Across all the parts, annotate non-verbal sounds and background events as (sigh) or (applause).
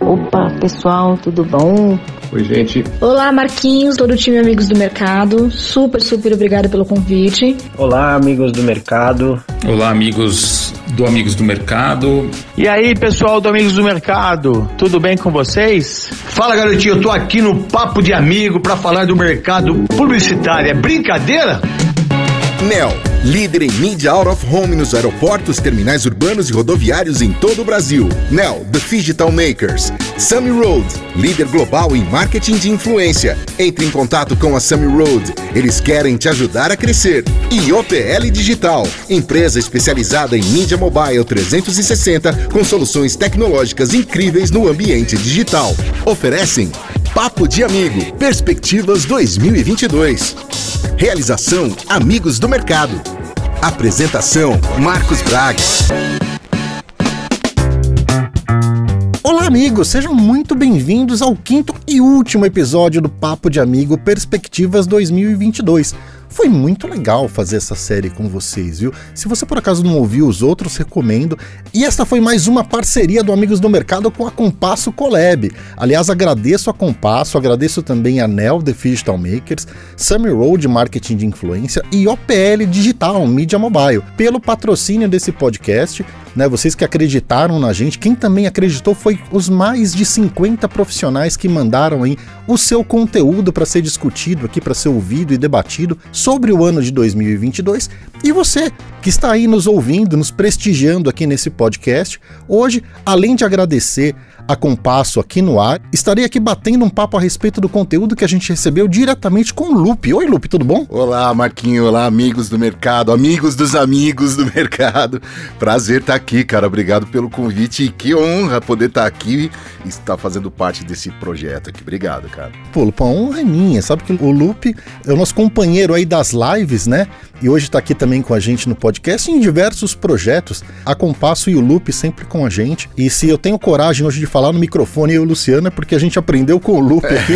Opa, pessoal, tudo bom? Oi, gente. Olá, Marquinhos, todo o time Amigos do Mercado. Super, super obrigado pelo convite. Olá, amigos do mercado. Olá, amigos do Amigos do Mercado. E aí, pessoal do Amigos do Mercado, tudo bem com vocês? Fala, garotinho, eu tô aqui no Papo de Amigo para falar do mercado publicitário. É brincadeira? NEL, líder em mídia out of home nos aeroportos, terminais urbanos e rodoviários em todo o Brasil. NEL, The Digital Makers. Sammy Road, líder global em marketing de influência. Entre em contato com a Sammy Road, eles querem te ajudar a crescer. E OPL Digital, empresa especializada em mídia mobile 360 com soluções tecnológicas incríveis no ambiente digital. Oferecem Papo de Amigo, Perspectivas 2022. Realização Amigos do Mercado. Apresentação Marcos Braga. Olá, amigos, sejam muito bem-vindos ao quinto e último episódio do Papo de Amigo Perspectivas 2022. Foi muito legal fazer essa série com vocês, viu? Se você por acaso não ouviu os outros, recomendo. E esta foi mais uma parceria do Amigos do Mercado com a Compasso Collab. Aliás, agradeço a Compasso, agradeço também a Nel The Digital Makers, Summer Road Marketing de Influência e OPL Digital Media Mobile pelo patrocínio desse podcast né? Vocês que acreditaram na gente, quem também acreditou foi os mais de 50 profissionais que mandaram aí o seu conteúdo para ser discutido aqui, para ser ouvido e debatido sobre o ano de 2022. E você que está aí nos ouvindo, nos prestigiando aqui nesse podcast, hoje, além de agradecer a Compasso aqui no ar. Estarei aqui batendo um papo a respeito do conteúdo que a gente recebeu diretamente com o Lupe. Oi, Lupe, tudo bom? Olá, Marquinho. Olá, amigos do mercado, amigos dos amigos do (laughs) mercado. Prazer estar aqui, cara. Obrigado pelo convite e que honra poder estar aqui e estar fazendo parte desse projeto aqui. Obrigado, cara. Pô, Lupe, a honra é minha. Sabe que o Lupe é o nosso companheiro aí das lives, né? E hoje está aqui também com a gente no podcast em diversos projetos. A Compasso e o Lupe sempre com a gente. E se eu tenho coragem hoje de falar no microfone eu e o Luciano é porque a gente aprendeu com o Lupe aqui.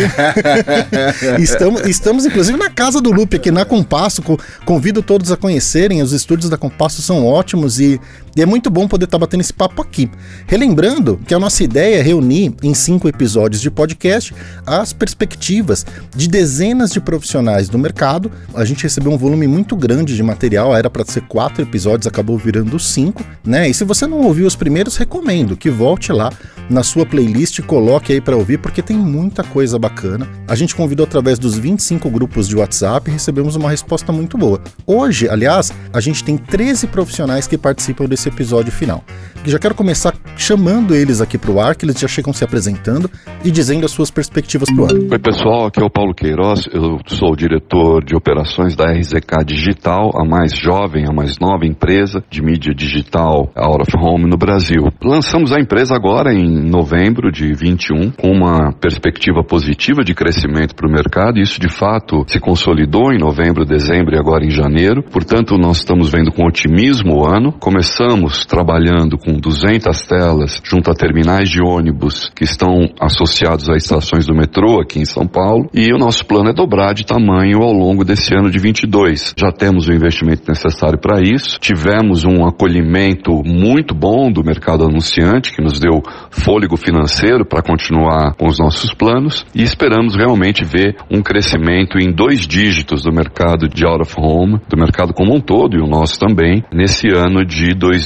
(laughs) estamos, estamos, inclusive, na casa do Lupe aqui na Compasso. Convido todos a conhecerem. Os estúdios da Compasso são ótimos e, e é muito bom poder estar tá batendo esse papo aqui. Relembrando que a nossa ideia é reunir em cinco episódios de podcast as perspectivas de dezenas de profissionais do mercado. A gente recebeu um volume muito grande de material, era para ser quatro episódios, acabou virando cinco, né? E se você não ouviu os primeiros, recomendo que volte lá na sua playlist, coloque aí para ouvir, porque tem muita coisa bacana. A gente convidou através dos 25 grupos de WhatsApp e recebemos uma resposta muito boa. Hoje, aliás, a gente tem 13 profissionais que participam desse episódio final. E já quero começar chamando eles aqui para o ar, que eles já chegam se apresentando e dizendo as suas perspectivas para o ano. Oi, pessoal, aqui é o Paulo Queiroz, eu sou o diretor de operações da RZK Digital, a mais jovem, a mais nova empresa de mídia digital out of home no Brasil. Lançamos a empresa agora em novembro de 21, com uma perspectiva positiva de crescimento para o mercado. E isso de fato se consolidou em novembro, dezembro e agora em janeiro. Portanto, nós estamos vendo com otimismo o ano. Começamos trabalhando com 200 telas junto a terminais de ônibus que estão associados a estações do metrô aqui em São Paulo. E o nosso plano é dobrar de tamanho ao longo desse ano de 22. Já temos o investimento necessário para isso. Tivemos um acolhimento muito bom do mercado anunciante que nos deu fôlego financeiro para continuar com os nossos planos e esperamos realmente ver um crescimento em dois dígitos do mercado de out of home, do mercado como um todo e o nosso também, nesse ano de 2022.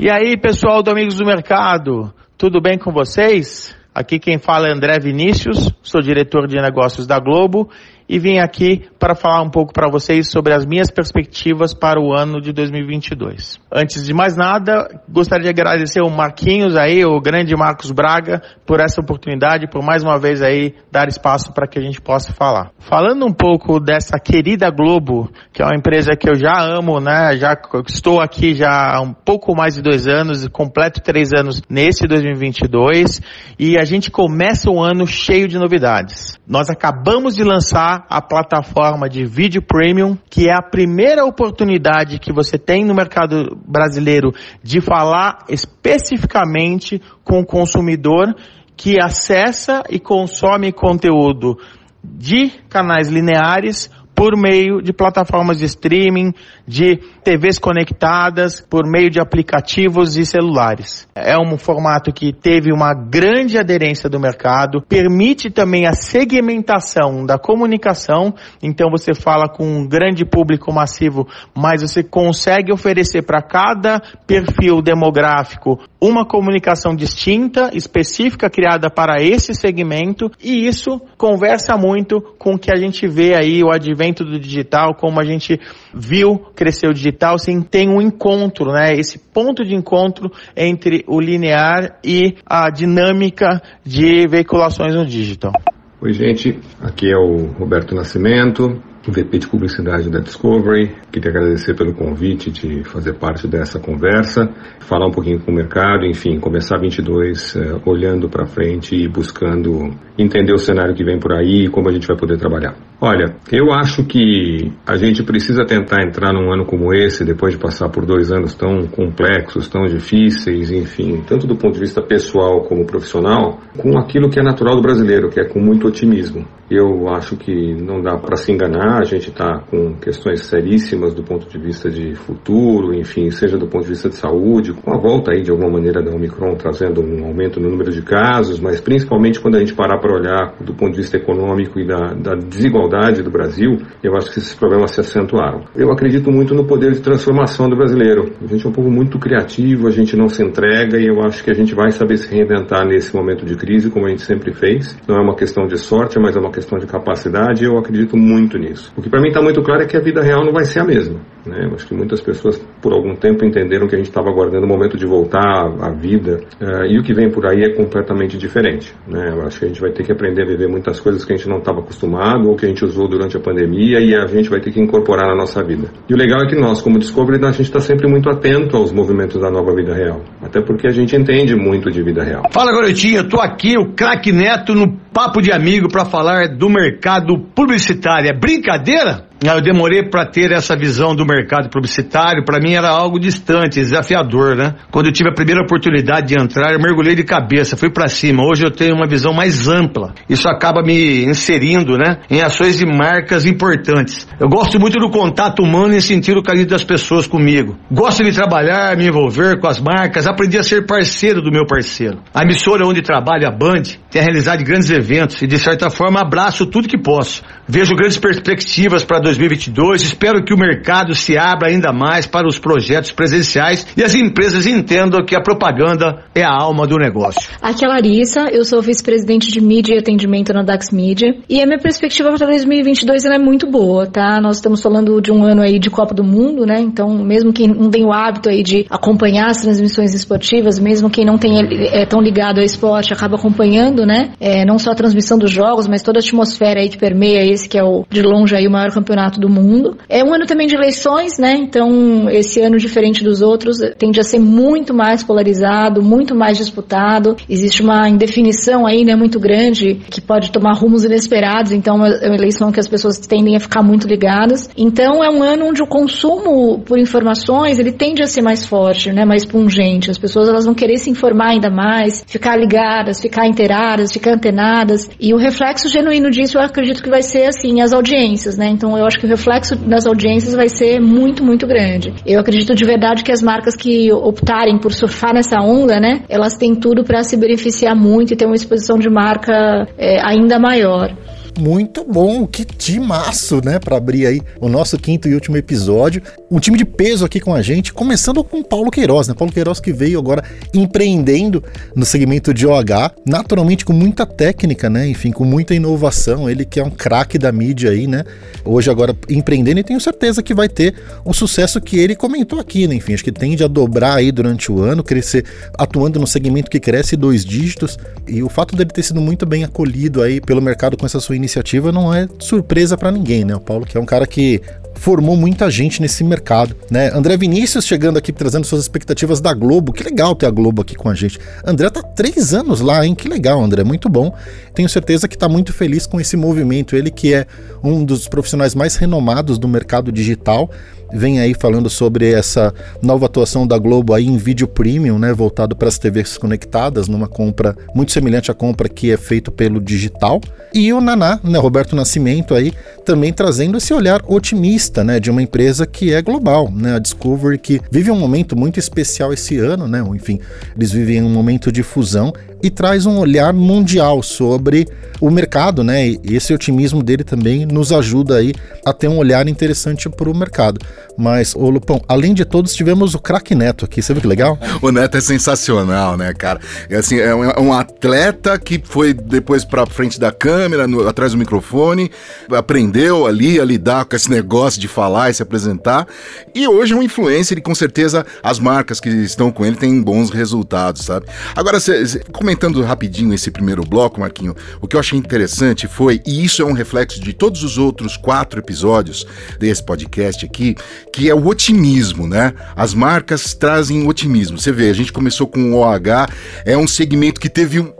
E aí, pessoal do Amigos do Mercado, tudo bem com vocês? Aqui quem fala é André Vinícius, sou diretor de negócios da Globo e vim aqui para falar um pouco para vocês sobre as minhas perspectivas para o ano de 2022. Antes de mais nada, gostaria de agradecer o Marquinhos aí, o grande Marcos Braga, por essa oportunidade, por mais uma vez aí dar espaço para que a gente possa falar. Falando um pouco dessa querida Globo, que é uma empresa que eu já amo, né? Já estou aqui já há um pouco mais de dois anos, completo três anos nesse 2022 e a gente começa o ano cheio de novidades. Nós acabamos de lançar a plataforma de vídeo premium, que é a primeira oportunidade que você tem no mercado brasileiro de falar especificamente com o consumidor que acessa e consome conteúdo de canais lineares por meio de plataformas de streaming, de TVs conectadas, por meio de aplicativos e celulares. É um formato que teve uma grande aderência do mercado, permite também a segmentação da comunicação, então você fala com um grande público massivo, mas você consegue oferecer para cada perfil demográfico uma comunicação distinta, específica, criada para esse segmento, e isso conversa muito com o que a gente vê aí, o advento do digital, como a gente viu crescer o digital, sem tem um encontro, né? Esse ponto de encontro entre o linear e a dinâmica de veiculações no digital. Oi, gente. Aqui é o Roberto Nascimento, VP de Publicidade da Discovery. Queria agradecer pelo convite de fazer parte dessa conversa, falar um pouquinho com o mercado, enfim, começar 22 uh, olhando para frente e buscando entender o cenário que vem por aí e como a gente vai poder trabalhar. Olha, eu acho que a gente precisa tentar entrar num ano como esse, depois de passar por dois anos tão complexos, tão difíceis, enfim, tanto do ponto de vista pessoal como profissional, com aquilo que é natural do brasileiro, que é com muito otimismo. Eu acho que não dá para se enganar, a gente está com questões seríssimas do ponto de vista de futuro, enfim, seja do ponto de vista de saúde, com a volta aí de alguma maneira da Omicron trazendo um aumento no número de casos, mas principalmente quando a gente parar para olhar do ponto de vista econômico e da, da desigualdade do Brasil, eu acho que esses problemas se acentuaram. Eu acredito muito no poder de transformação do brasileiro. A gente é um povo muito criativo, a gente não se entrega e eu acho que a gente vai saber se reinventar nesse momento de crise, como a gente sempre fez. Não é uma questão de sorte, mas é uma questão de capacidade e eu acredito muito nisso. O que para mim está muito claro é que a vida real não vai ser a mesma. Né? Acho que muitas pessoas por algum tempo entenderam que a gente estava aguardando o momento de voltar à vida uh, e o que vem por aí é completamente diferente. Né? Acho que a gente vai ter que aprender a viver muitas coisas que a gente não estava acostumado ou que a gente usou durante a pandemia e a gente vai ter que incorporar na nossa vida. E o legal é que nós, como Discovery, a gente está sempre muito atento aos movimentos da nova vida real, até porque a gente entende muito de vida real. Fala garotinha, eu tô aqui, o craque Neto, no Papo de Amigo para falar do mercado publicitário. É brincadeira? Eu demorei para ter essa visão do mercado publicitário, para mim era algo distante, desafiador, né? Quando eu tive a primeira oportunidade de entrar, eu mergulhei de cabeça, fui para cima. Hoje eu tenho uma visão mais ampla. Isso acaba me inserindo, né, em ações de marcas importantes. Eu gosto muito do contato humano e sentir o carinho das pessoas comigo. Gosto de trabalhar, me envolver com as marcas, aprendi a ser parceiro do meu parceiro. A emissora onde trabalho, a Band, tem realizado grandes eventos e de certa forma abraço tudo que posso. Vejo grandes perspectivas para 2022. Espero que o mercado se abra ainda mais para os projetos presenciais e as empresas entendam que a propaganda é a alma do negócio. Aqui é a Larissa, eu sou vice-presidente de mídia e atendimento na Dax Media e a minha perspectiva para 2022 é muito boa, tá? Nós estamos falando de um ano aí de Copa do Mundo, né? Então, mesmo quem não tem o hábito aí de acompanhar as transmissões esportivas, mesmo quem não tem é tão ligado ao esporte, acaba acompanhando, né? É, não só a transmissão dos jogos, mas toda a atmosfera aí que permeia esse que é o de longe aí o maior campeonato do mundo. É um ano também de eleições, né? Então, esse ano diferente dos outros tende a ser muito mais polarizado, muito mais disputado. Existe uma indefinição aí, né, muito grande que pode tomar rumos inesperados. Então, é uma eleição que as pessoas tendem a ficar muito ligadas. Então, é um ano onde o consumo por informações ele tende a ser mais forte, né, mais pungente. As pessoas elas vão querer se informar ainda mais, ficar ligadas, ficar inteiradas, ficar antenadas. E o reflexo genuíno disso, eu acredito que vai ser assim as audiências, né? Então, eu acho que o reflexo das audiências vai ser muito, muito grande. Eu acredito de verdade que as marcas que optarem por surfar nessa onda, né, elas têm tudo para se beneficiar muito e ter uma exposição de marca é, ainda maior. Muito bom, que timaço, né? Para abrir aí o nosso quinto e último episódio. Um time de peso aqui com a gente, começando com Paulo Queiroz, né? Paulo Queiroz que veio agora empreendendo no segmento de OH, naturalmente com muita técnica, né? Enfim, com muita inovação. Ele que é um craque da mídia aí, né? Hoje agora empreendendo e tenho certeza que vai ter o sucesso que ele comentou aqui, né? Enfim, acho que tende a dobrar aí durante o ano, crescer atuando no segmento que cresce dois dígitos. E o fato dele ter sido muito bem acolhido aí pelo mercado com essa sua iniciativa não é surpresa para ninguém, né? O Paulo que é um cara que formou muita gente nesse mercado, né? André Vinícius chegando aqui trazendo suas expectativas da Globo. Que legal ter a Globo aqui com a gente. André tá três anos lá, hein? Que legal, André, muito bom. Tenho certeza que tá muito feliz com esse movimento. Ele que é um dos profissionais mais renomados do mercado digital vem aí falando sobre essa nova atuação da Globo aí em vídeo premium, né, voltado para as TVs conectadas, numa compra muito semelhante à compra que é feito pelo digital. E o Naná, né, Roberto Nascimento aí, também trazendo esse olhar otimista, né, de uma empresa que é global, né, a Discovery que vive um momento muito especial esse ano, né, enfim, eles vivem um momento de fusão e traz um olhar mundial sobre o mercado, né? E esse otimismo dele também nos ajuda aí a ter um olhar interessante para o mercado. Mas, ô Lupão, além de todos, tivemos o craque Neto aqui, você viu que legal? (laughs) o Neto é sensacional, né, cara? É, assim, é, um, é atleta que foi depois para frente da câmera, no, atrás do microfone, aprendeu ali a lidar com esse negócio de falar e se apresentar. E hoje é um influencer e com certeza as marcas que estão com ele têm bons resultados, sabe? Agora, cê, cê, comentando rapidinho esse primeiro bloco, Marquinho, o que eu achei interessante foi, e isso é um reflexo de todos os outros quatro episódios desse podcast aqui, que é o otimismo, né? As marcas trazem otimismo. Você vê, a gente começou com o OH, é um segmento que teve um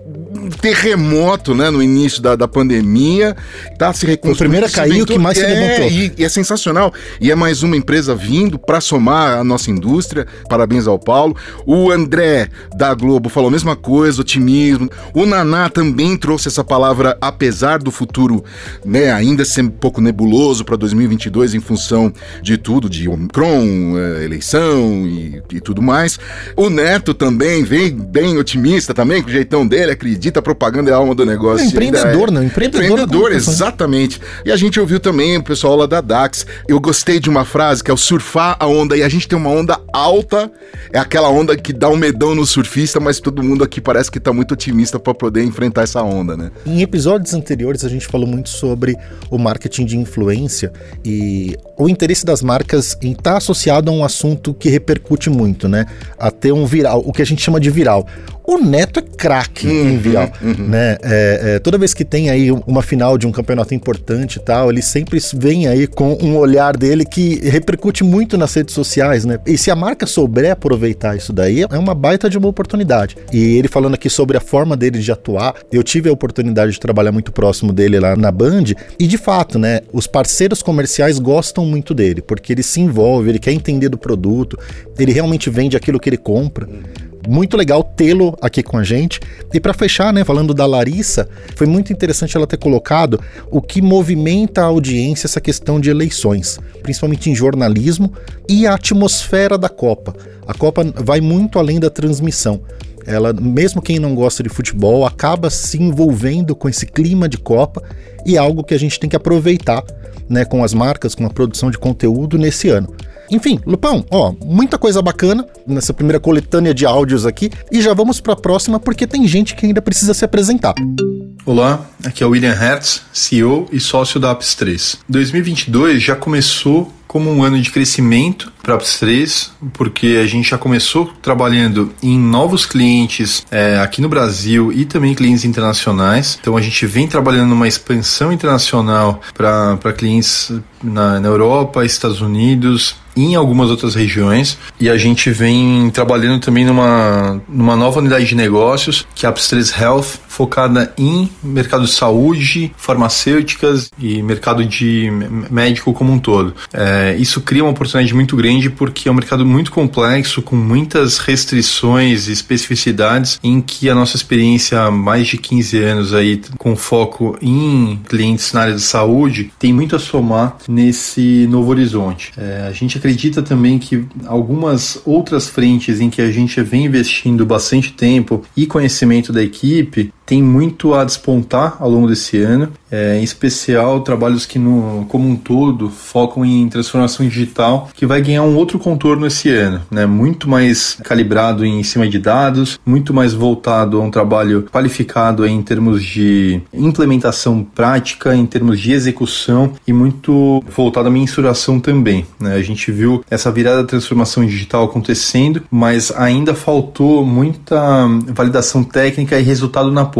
terremoto, né, no início da, da pandemia, tá se reconstruindo. O primeiro a cair, o que mais é, se levantou. E, e, é sensacional. E é mais uma empresa vindo para somar a nossa indústria. Parabéns ao Paulo. O André da Globo falou a mesma coisa, otimismo. O Naná também trouxe essa palavra, apesar do futuro, né, ainda ser um pouco nebuloso para 2022 em função de tudo, de Omicron, eh, eleição e, e tudo mais. O Neto também vem bem otimista também, com o jeitão dele, acredita, a propaganda é a alma do negócio. É empreendedor, é... não? Empreendedor, empreendedor exatamente. E a gente ouviu também o pessoal lá da DAX. Eu gostei de uma frase que é o surfar a onda. E a gente tem uma onda alta, é aquela onda que dá um medão no surfista, mas todo mundo aqui parece que tá muito otimista para poder enfrentar essa onda, né? Em episódios anteriores a gente falou muito sobre o marketing de influência e o interesse das marcas em estar tá associado a um assunto que repercute muito, né? A ter um viral, o que a gente chama de viral. O Neto é craque uhum, em viral, uhum. né? É, é, toda vez que tem aí uma final de um campeonato importante e tal, ele sempre vem aí com um olhar dele que repercute muito nas redes sociais, né? E se a marca souber aproveitar isso daí, é uma baita de uma oportunidade. E ele falando aqui sobre a forma dele de atuar, eu tive a oportunidade de trabalhar muito próximo dele lá na Band, e de fato, né, os parceiros comerciais gostam muito dele, porque ele se envolve, ele quer entender do produto, ele realmente vende aquilo que ele compra muito legal tê-lo aqui com a gente. E para fechar, né, falando da Larissa, foi muito interessante ela ter colocado o que movimenta a audiência essa questão de eleições, principalmente em jornalismo e a atmosfera da Copa. A Copa vai muito além da transmissão. Ela, mesmo quem não gosta de futebol, acaba se envolvendo com esse clima de Copa e é algo que a gente tem que aproveitar, né, com as marcas, com a produção de conteúdo nesse ano. Enfim, Lupão, ó, muita coisa bacana nessa primeira coletânea de áudios aqui e já vamos para a próxima porque tem gente que ainda precisa se apresentar. Olá, aqui é o William Hertz, CEO e sócio da Apps 3. 2022 já começou como um ano de crescimento para a 3, porque a gente já começou trabalhando em novos clientes é, aqui no Brasil e também clientes internacionais. Então a gente vem trabalhando numa expansão internacional para clientes na, na Europa, Estados Unidos e em algumas outras regiões. E a gente vem trabalhando também numa, numa nova unidade de negócios, que é a 3 Health, focada em mercado de saúde, farmacêuticas e mercado de médico como um todo. É, isso cria uma oportunidade muito grande porque é um mercado muito complexo, com muitas restrições e especificidades, em que a nossa experiência há mais de 15 anos aí, com foco em clientes na área de saúde, tem muito a somar nesse novo horizonte. É, a gente acredita também que algumas outras frentes em que a gente vem investindo bastante tempo e conhecimento da equipe tem muito a despontar ao longo desse ano, é, em especial trabalhos que, no, como um todo, focam em transformação digital, que vai ganhar um outro contorno esse ano, né? muito mais calibrado em cima de dados, muito mais voltado a um trabalho qualificado em termos de implementação prática, em termos de execução e muito voltado à mensuração também. Né? A gente viu essa virada da transformação digital acontecendo, mas ainda faltou muita validação técnica e resultado na.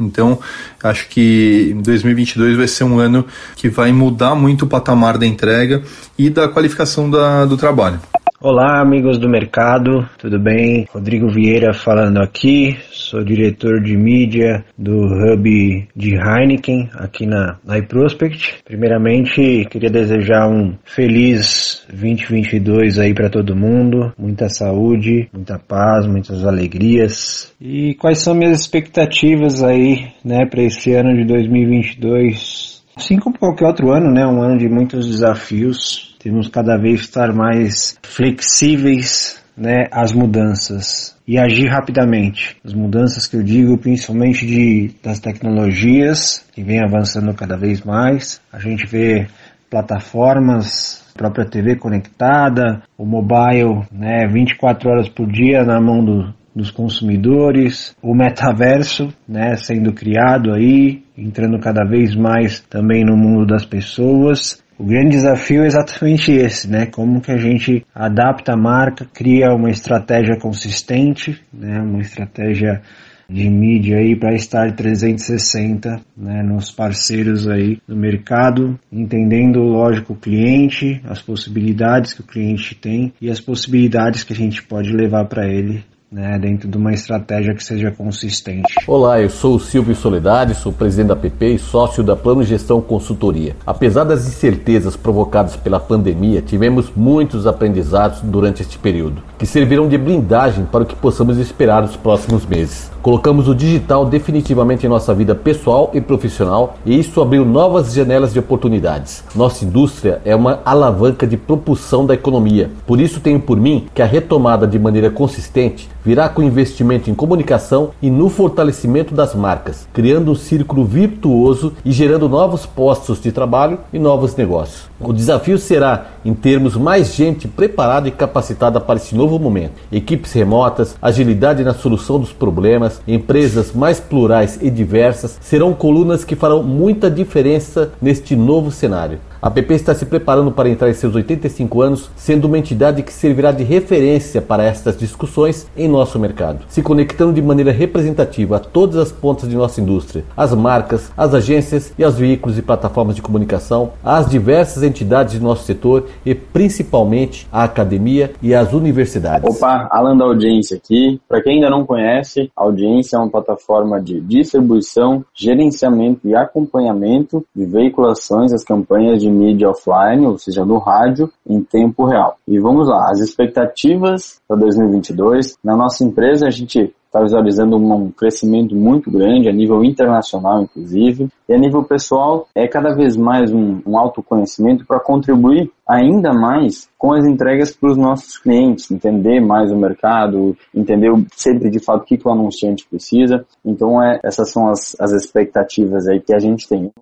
Então, acho que 2022 vai ser um ano que vai mudar muito o patamar da entrega e da qualificação da, do trabalho. Olá, amigos do mercado, tudo bem? Rodrigo Vieira falando aqui, sou diretor de mídia do Hub de Heineken aqui na, na iProspect. Primeiramente, queria desejar um feliz 2022 aí para todo mundo, muita saúde, muita paz, muitas alegrias. E quais são minhas expectativas aí, né, para esse ano de 2022? Assim como qualquer outro ano, né, um ano de muitos desafios, temos cada vez estar mais flexíveis né, às mudanças e agir rapidamente. As mudanças que eu digo, principalmente de, das tecnologias, que vem avançando cada vez mais. A gente vê plataformas, própria TV conectada, o mobile, né, 24 horas por dia na mão do, dos consumidores, o metaverso, né, sendo criado aí, entrando cada vez mais também no mundo das pessoas o grande desafio é exatamente esse, né? Como que a gente adapta a marca, cria uma estratégia consistente, né? Uma estratégia de mídia aí para estar 360 né, nos parceiros aí do mercado, entendendo, lógico, o cliente, as possibilidades que o cliente tem e as possibilidades que a gente pode levar para ele né, dentro de uma estratégia que seja consistente. Olá, eu sou o Silvio Soledade, sou presidente da PP e sócio da Plano Gestão Consultoria. Apesar das incertezas provocadas pela pandemia, tivemos muitos aprendizados durante este período, que servirão de blindagem para o que possamos esperar nos próximos meses. Colocamos o digital definitivamente em nossa vida pessoal e profissional e isso abriu novas janelas de oportunidades. Nossa indústria é uma alavanca de propulsão da economia. Por isso tenho por mim que a retomada de maneira consistente virá com investimento em comunicação e no fortalecimento das marcas, criando um círculo virtuoso e gerando novos postos de trabalho e novos negócios. O desafio será em termos mais gente preparada e capacitada para esse novo momento. Equipes remotas, agilidade na solução dos problemas, empresas mais plurais e diversas serão colunas que farão muita diferença neste novo cenário. A PP está se preparando para entrar em seus 85 anos, sendo uma entidade que servirá de referência para estas discussões em nosso mercado, se conectando de maneira representativa a todas as pontas de nossa indústria, as marcas, as agências e aos veículos e plataformas de comunicação, as diversas entidades de nosso setor e principalmente a academia e as universidades. Opa, Alan da Audiência aqui. Para quem ainda não conhece, a Audiência é uma plataforma de distribuição, gerenciamento e acompanhamento de veiculações das campanhas de de mídia offline, ou seja, no rádio, em tempo real. E vamos lá, as expectativas para 2022. Na nossa empresa, a gente está visualizando um crescimento muito grande a nível internacional, inclusive, e a nível pessoal é cada vez mais um, um autoconhecimento para contribuir ainda mais com as entregas para os nossos clientes, entender mais o mercado, entender sempre de fato o que, que o anunciante precisa. Então, é, essas são as, as expectativas aí que a gente tem.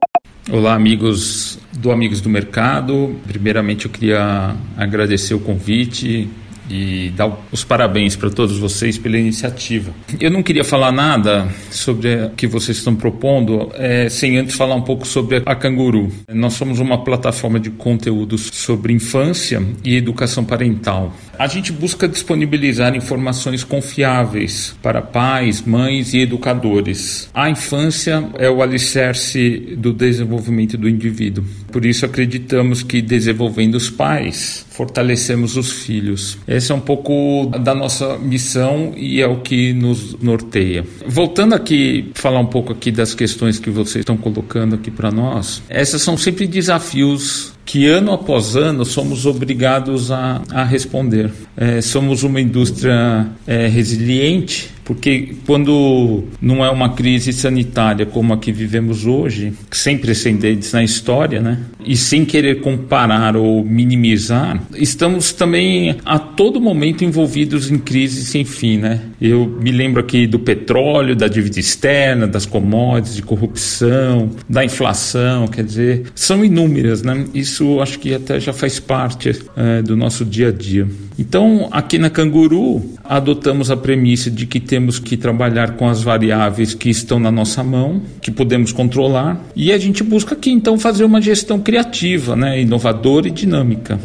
Olá, amigos do Amigos do Mercado. Primeiramente, eu queria agradecer o convite e dar os parabéns para todos vocês pela iniciativa. Eu não queria falar nada sobre o que vocês estão propondo é, sem antes falar um pouco sobre a Canguru. Nós somos uma plataforma de conteúdos sobre infância e educação parental. A gente busca disponibilizar informações confiáveis para pais, mães e educadores. A infância é o alicerce do desenvolvimento do indivíduo. Por isso acreditamos que desenvolvendo os pais, fortalecemos os filhos. Essa é um pouco da nossa missão e é o que nos norteia. Voltando aqui, falar um pouco aqui das questões que vocês estão colocando aqui para nós. Essas são sempre desafios que ano após ano somos obrigados a, a responder. É, somos uma indústria é, resiliente, porque quando não é uma crise sanitária como a que vivemos hoje, sem precedentes na história, né? E sem querer comparar ou minimizar, estamos também a todo momento envolvidos em crises sem fim, né? Eu me lembro aqui do petróleo, da dívida externa, das commodities, de corrupção, da inflação, quer dizer, são inúmeras, né? Isso acho que até já faz parte é, do nosso dia a dia. Então, aqui na Canguru, adotamos a premissa de que temos que trabalhar com as variáveis que estão na nossa mão, que podemos controlar, e a gente busca aqui então fazer uma gestão criativa, né, inovadora e dinâmica.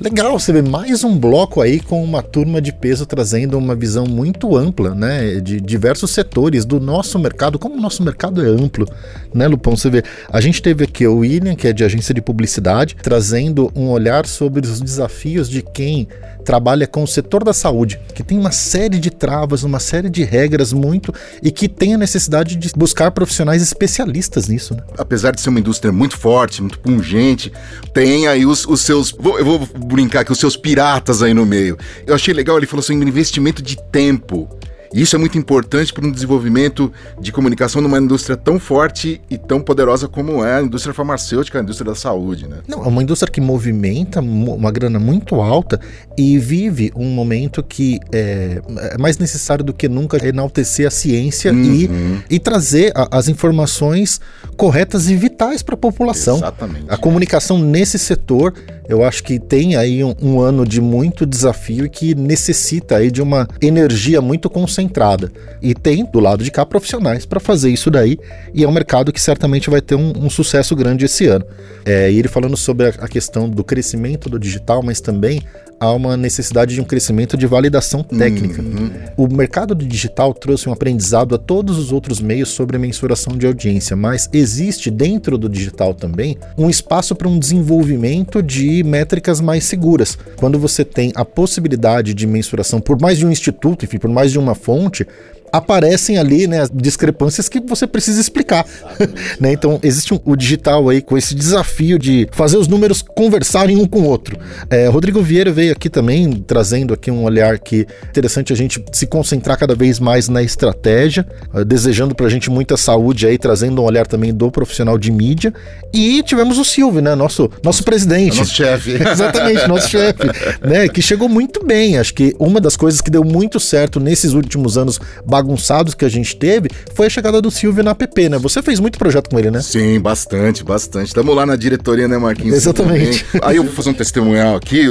Legal, você vê mais um bloco aí com uma turma de peso trazendo uma visão muito ampla, né, de diversos setores do nosso mercado, como o nosso mercado é amplo, né, Lupão? Você vê, a gente teve aqui o William, que é de agência de publicidade, trazendo um olhar sobre os desafios de quem trabalha com o setor da saúde, que tem uma série de travas, uma série de regras muito e que tem a necessidade de buscar profissionais especialistas nisso. Né? Apesar de ser uma indústria muito forte, muito pungente, tem aí os, os seus. Eu vou brincar aqui, os seus piratas aí no meio. Eu achei legal, ele falou assim: investimento de tempo. E isso é muito importante para um desenvolvimento de comunicação numa indústria tão forte e tão poderosa como é a indústria farmacêutica, a indústria da saúde, né? Não, é uma indústria que movimenta uma grana muito alta e vive um momento que é, é mais necessário do que nunca enaltecer a ciência uhum. e, e trazer a, as informações corretas e vitais para a população. Exatamente. A comunicação nesse setor, eu acho que tem aí um, um ano de muito desafio e que necessita aí de uma energia muito concentrada concentrada. E tem do lado de cá profissionais para fazer isso daí, e é um mercado que certamente vai ter um, um sucesso grande esse ano. É, e ele falando sobre a, a questão do crescimento do digital, mas também há uma necessidade de um crescimento de validação técnica. Uhum. O mercado do digital trouxe um aprendizado a todos os outros meios sobre mensuração de audiência, mas existe dentro do digital também um espaço para um desenvolvimento de métricas mais seguras. Quando você tem a possibilidade de mensuração por mais de um instituto, enfim, por mais de uma fonte, aparecem ali, né, discrepâncias que você precisa explicar, (laughs) né? Então existe um, o digital aí com esse desafio de fazer os números conversarem um com o outro. É, Rodrigo Vieira veio aqui também trazendo aqui um olhar que é interessante a gente se concentrar cada vez mais na estratégia, uh, desejando pra gente muita saúde aí, trazendo um olhar também do profissional de mídia. E tivemos o Silvio, né, nosso nosso presidente, nosso chefe, (laughs) exatamente, nosso chefe, né, que chegou muito bem. Acho que uma das coisas que deu muito certo nesses últimos anos bagunçados que a gente teve foi a chegada do Silvio na app, né? Você fez muito projeto com ele, né? Sim, bastante, bastante. Estamos lá na diretoria, né, Marquinhos? Exatamente. Aí eu vou fazer um testemunhal aqui.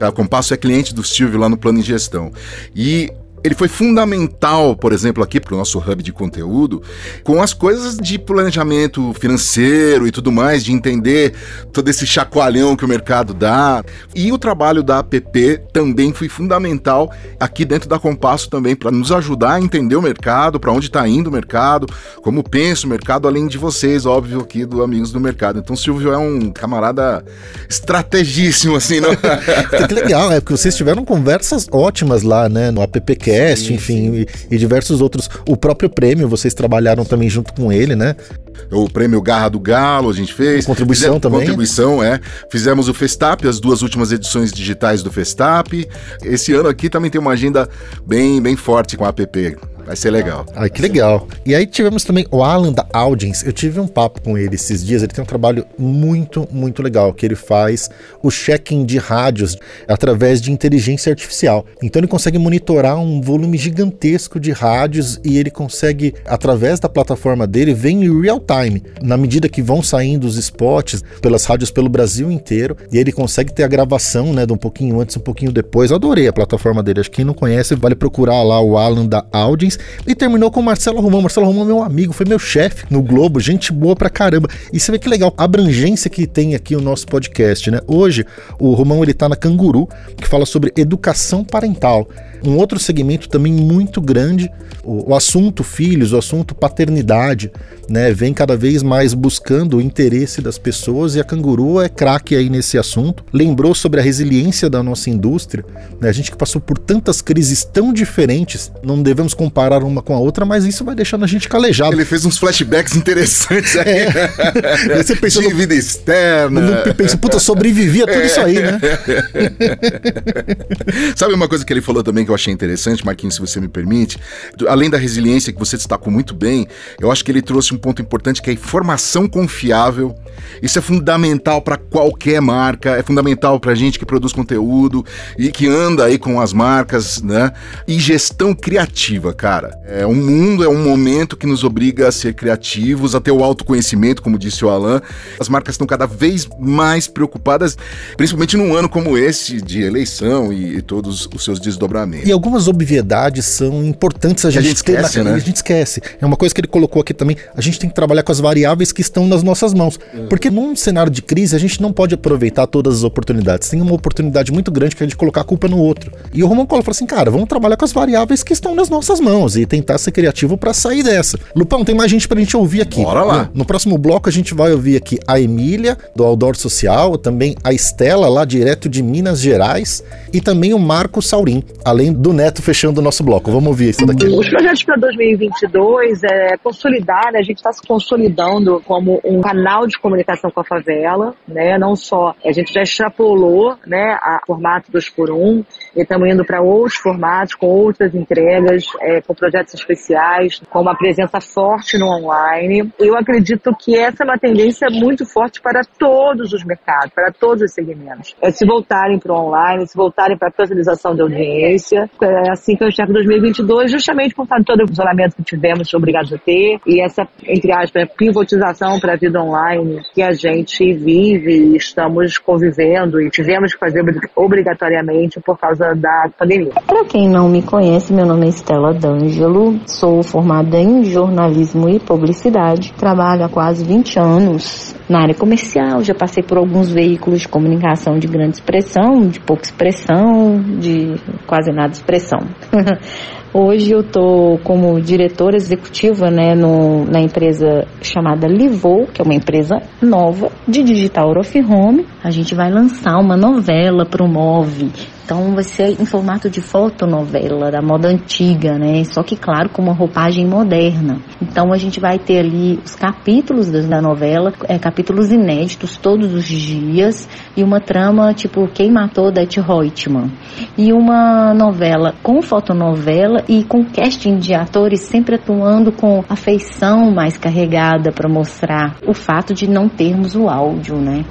A Compasso é cliente do Silvio lá no plano de gestão. E ele foi fundamental, por exemplo, aqui para o nosso hub de conteúdo, com as coisas de planejamento financeiro e tudo mais, de entender todo esse chacoalhão que o mercado dá. E o trabalho da app também foi fundamental aqui dentro da Compasso também, para nos ajudar a entender o mercado, para onde está indo o mercado, como pensa o mercado, além de vocês, óbvio, aqui do Amigos do Mercado. Então, o Silvio é um camarada estrategíssimo, assim, não? (laughs) que legal, é porque vocês tiveram conversas ótimas lá, né, no appcast podcast, sim, enfim, sim. E, e, diversos outros. O próprio prêmio, vocês trabalharam também junto com ele, né? O prêmio Garra do Galo a gente fez. Contribuição Fizemos, também. Contribuição, é. Fizemos o Festap, as duas últimas edições digitais do Festap. Esse ano aqui também tem uma agenda bem, bem forte com a app. Vai ser legal. Ai, que legal. E aí tivemos também o Alan da Audience. Eu tive um papo com ele esses dias. Ele tem um trabalho muito, muito legal, que ele faz o check-in de rádios através de inteligência artificial. Então ele consegue monitorar um volume gigantesco de rádios e ele consegue, através da plataforma dele, vem em real time, na medida que vão saindo os spots pelas rádios pelo Brasil inteiro, e ele consegue ter a gravação, né, de um pouquinho antes, um pouquinho depois. Eu adorei a plataforma dele. Acho que quem não conhece, vale procurar lá o Alan da Audience e terminou com o Marcelo Romão. Marcelo Romão é meu amigo, foi meu chefe no Globo, gente boa pra caramba. E você vê que legal, a abrangência que tem aqui o nosso podcast, né? Hoje, o Romão ele tá na Canguru, que fala sobre educação parental. Um outro segmento também muito grande, o, o assunto filhos, o assunto paternidade, né? Vem cada vez mais buscando o interesse das pessoas e a Canguru é craque aí nesse assunto. Lembrou sobre a resiliência da nossa indústria, né? A gente que passou por tantas crises tão diferentes, não devemos comparar uma com a outra, mas isso vai deixando a gente calejado. Ele fez uns flashbacks interessantes aí. É. (laughs) Você pensa de vida externa. Pensa, puta, sobrevivia tudo é. isso aí, né? (laughs) Sabe uma coisa que ele falou também que eu achei interessante, Marquinhos, se você me permite? Além da resiliência que você destacou muito bem, eu acho que ele trouxe um ponto importante que é a informação confiável. Isso é fundamental para qualquer marca, é fundamental para gente que produz conteúdo e que anda aí com as marcas, né? E gestão criativa, cara. É um mundo, é um momento que nos obriga a ser criativos, a ter o autoconhecimento, como disse o Alan. As marcas estão cada vez mais preocupadas, principalmente num ano como esse de eleição e, e todos os seus desdobramentos. E algumas obviedades são importantes a gente, a gente esquece, ter na... né? A gente esquece. É uma coisa que ele colocou aqui também. A gente tem que trabalhar com as variáveis que estão nas nossas mãos. Uhum. Porque num cenário de crise, a gente não pode aproveitar todas as oportunidades. Tem uma oportunidade muito grande que é a gente colocar a culpa no outro. E o Roman Collor falou assim, cara, vamos trabalhar com as variáveis que estão nas nossas mãos e tentar ser criativo para sair dessa. Lupão, tem mais gente pra gente ouvir aqui. Bora lá. No, no próximo bloco a gente vai ouvir aqui a Emília, do Outdoor Social, também a Estela, lá direto de Minas Gerais, e também o Marco Saurim, além do Neto fechando o nosso bloco. Vamos ouvir isso daqui. Os projetos para 2022 é consolidar, né? a gente está se consolidando como um canal de comunicação com a favela, né? Não só, a gente já extrapolou, né, a formato 2 por 1 um, e estamos indo para outros formatos, com outras entregas, é, com projetos especiais, com uma presença forte no online. Eu acredito que essa é uma tendência muito forte para todos os mercados, para todos os segmentos. É se voltarem para o online, se voltarem para a personalização de audiência. É assim que eu enxergo 2022, justamente por todo o isolamento que tivemos obrigados a ter e essa, entre aspas, pivotização para a vida online que a gente vive e estamos convivendo e tivemos que fazer obrigatoriamente por causa da pandemia. Para quem não me conhece, meu nome é Estela D'Angelo, sou formada em jornalismo e publicidade, trabalho há quase 20 anos na área comercial, já passei por alguns veículos de comunicação de grande expressão, de pouca expressão, de quase nada expressão. (laughs) Hoje eu estou como diretora executiva né, no, na empresa chamada Livou, que é uma empresa nova de digital out of home. A gente vai lançar uma novela para o Move. Então vai ser em formato de fotonovela da moda antiga, né? Só que claro com uma roupagem moderna. Então a gente vai ter ali os capítulos da novela, é, capítulos inéditos todos os dias e uma trama tipo Quem Matou Death Reutemann. E uma novela com fotonovela e com casting de atores sempre atuando com a feição mais carregada para mostrar o fato de não termos o áudio, né?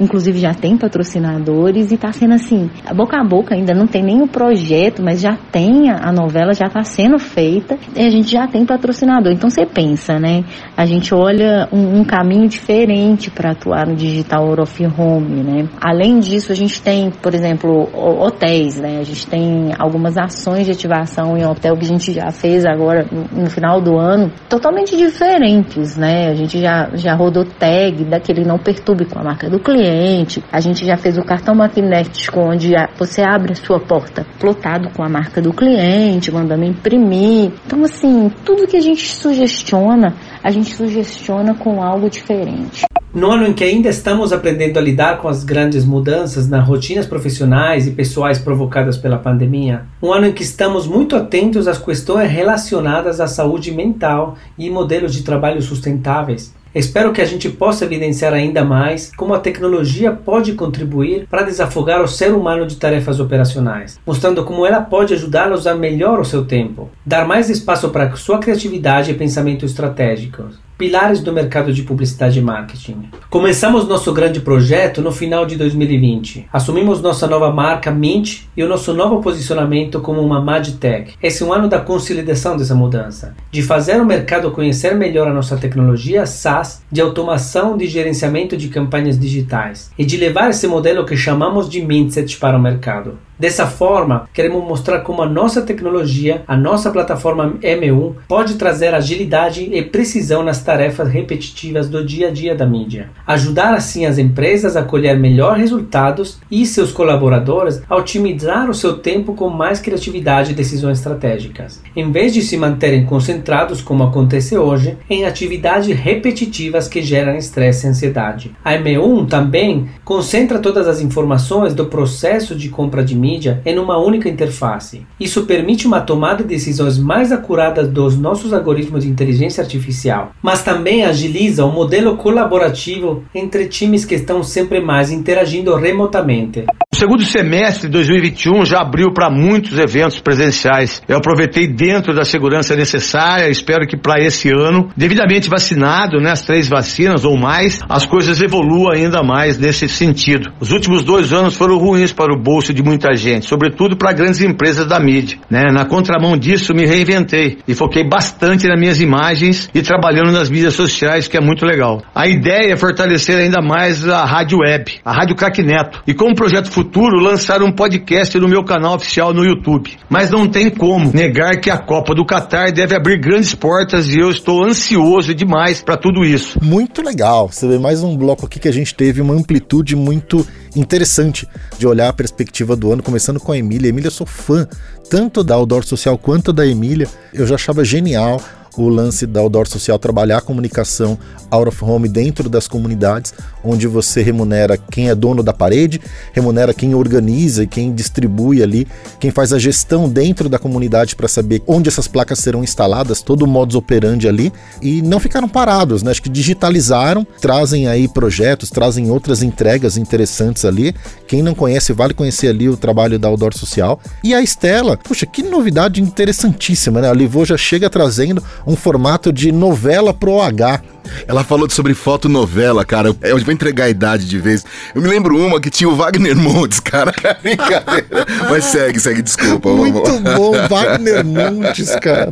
Inclusive já tem patrocinadores e tá sendo assim, boca a boca ainda não tem nem o projeto, mas já tem a, novela, já está sendo feita e a gente já tem patrocinador. Então você pensa, né? A gente olha um, um caminho diferente para atuar no digital of home, né? Além disso, a gente tem, por exemplo, hotéis, né? A gente tem algumas ações de ativação em hotel que a gente já fez agora no, no final do ano, totalmente diferentes, né? A gente já, já rodou tag daquele não perturbe com a marca do cliente, a gente já fez o cartão magnético onde você abre a sua porta plotado com a marca do cliente, mandando imprimir. Então, assim, tudo que a gente sugestiona, a gente sugestiona com algo diferente. No ano em que ainda estamos aprendendo a lidar com as grandes mudanças nas rotinas profissionais e pessoais provocadas pela pandemia, um ano em que estamos muito atentos às questões relacionadas à saúde mental e modelos de trabalho sustentáveis, Espero que a gente possa evidenciar ainda mais como a tecnologia pode contribuir para desafogar o ser humano de tarefas operacionais, mostrando como ela pode ajudá-lo a usar melhor o seu tempo, dar mais espaço para sua criatividade e pensamento estratégicos. Pilares do mercado de publicidade e marketing. Começamos nosso grande projeto no final de 2020. Assumimos nossa nova marca Mint e o nosso novo posicionamento como uma Madtech. Esse é um ano da consolidação dessa mudança, de fazer o mercado conhecer melhor a nossa tecnologia SaaS de automação de gerenciamento de campanhas digitais e de levar esse modelo que chamamos de Mindset para o mercado. Dessa forma, queremos mostrar como a nossa tecnologia, a nossa plataforma M1, pode trazer agilidade e precisão nas tarefas repetitivas do dia a dia da mídia. Ajudar assim as empresas a colher melhores resultados e seus colaboradores a otimizar o seu tempo com mais criatividade e decisões estratégicas, em vez de se manterem concentrados, como acontece hoje, em atividades repetitivas que geram estresse e ansiedade. A M1 também concentra todas as informações do processo de compra de mídia mídia em uma única interface. Isso permite uma tomada de decisões mais acurada dos nossos algoritmos de inteligência artificial, mas também agiliza o modelo colaborativo entre times que estão sempre mais interagindo remotamente. O segundo semestre de 2021 já abriu para muitos eventos presenciais. Eu aproveitei dentro da segurança necessária, espero que para esse ano, devidamente vacinado, né, as três vacinas ou mais, as coisas evoluam ainda mais nesse sentido. Os últimos dois anos foram ruins para o bolso de muita pra gente, sobretudo para grandes empresas da mídia. Né? Na contramão disso, me reinventei e foquei bastante nas minhas imagens e trabalhando nas mídias sociais, que é muito legal. A ideia é fortalecer ainda mais a rádio web, a Rádio Crack Neto, e como projeto futuro, lançar um podcast no meu canal oficial no YouTube. Mas não tem como negar que a Copa do Catar deve abrir grandes portas e eu estou ansioso demais para tudo isso. Muito legal. Você vê mais um bloco aqui que a gente teve uma amplitude muito interessante de olhar a perspectiva do ano, começando com a Emília. Emília, eu sou fã tanto da Outdoor Social quanto da Emília. Eu já achava genial o lance da Outdoor Social trabalhar a comunicação out of home dentro das comunidades, onde você remunera quem é dono da parede, remunera quem organiza e quem distribui ali, quem faz a gestão dentro da comunidade para saber onde essas placas serão instaladas, todo o modus operandi ali, e não ficaram parados, né? Acho que digitalizaram, trazem aí projetos, trazem outras entregas interessantes ali. Quem não conhece, vale conhecer ali o trabalho da Outdoor Social. E a Estela, puxa, que novidade interessantíssima, né? A Livô já chega trazendo um formato de novela pro OH. Ela falou sobre fotonovela, cara. Eu vou entregar a idade de vez. Eu me lembro uma que tinha o Wagner Montes, cara. (laughs) Brincadeira. Mas segue, segue, desculpa. Muito bom, Wagner Montes, cara.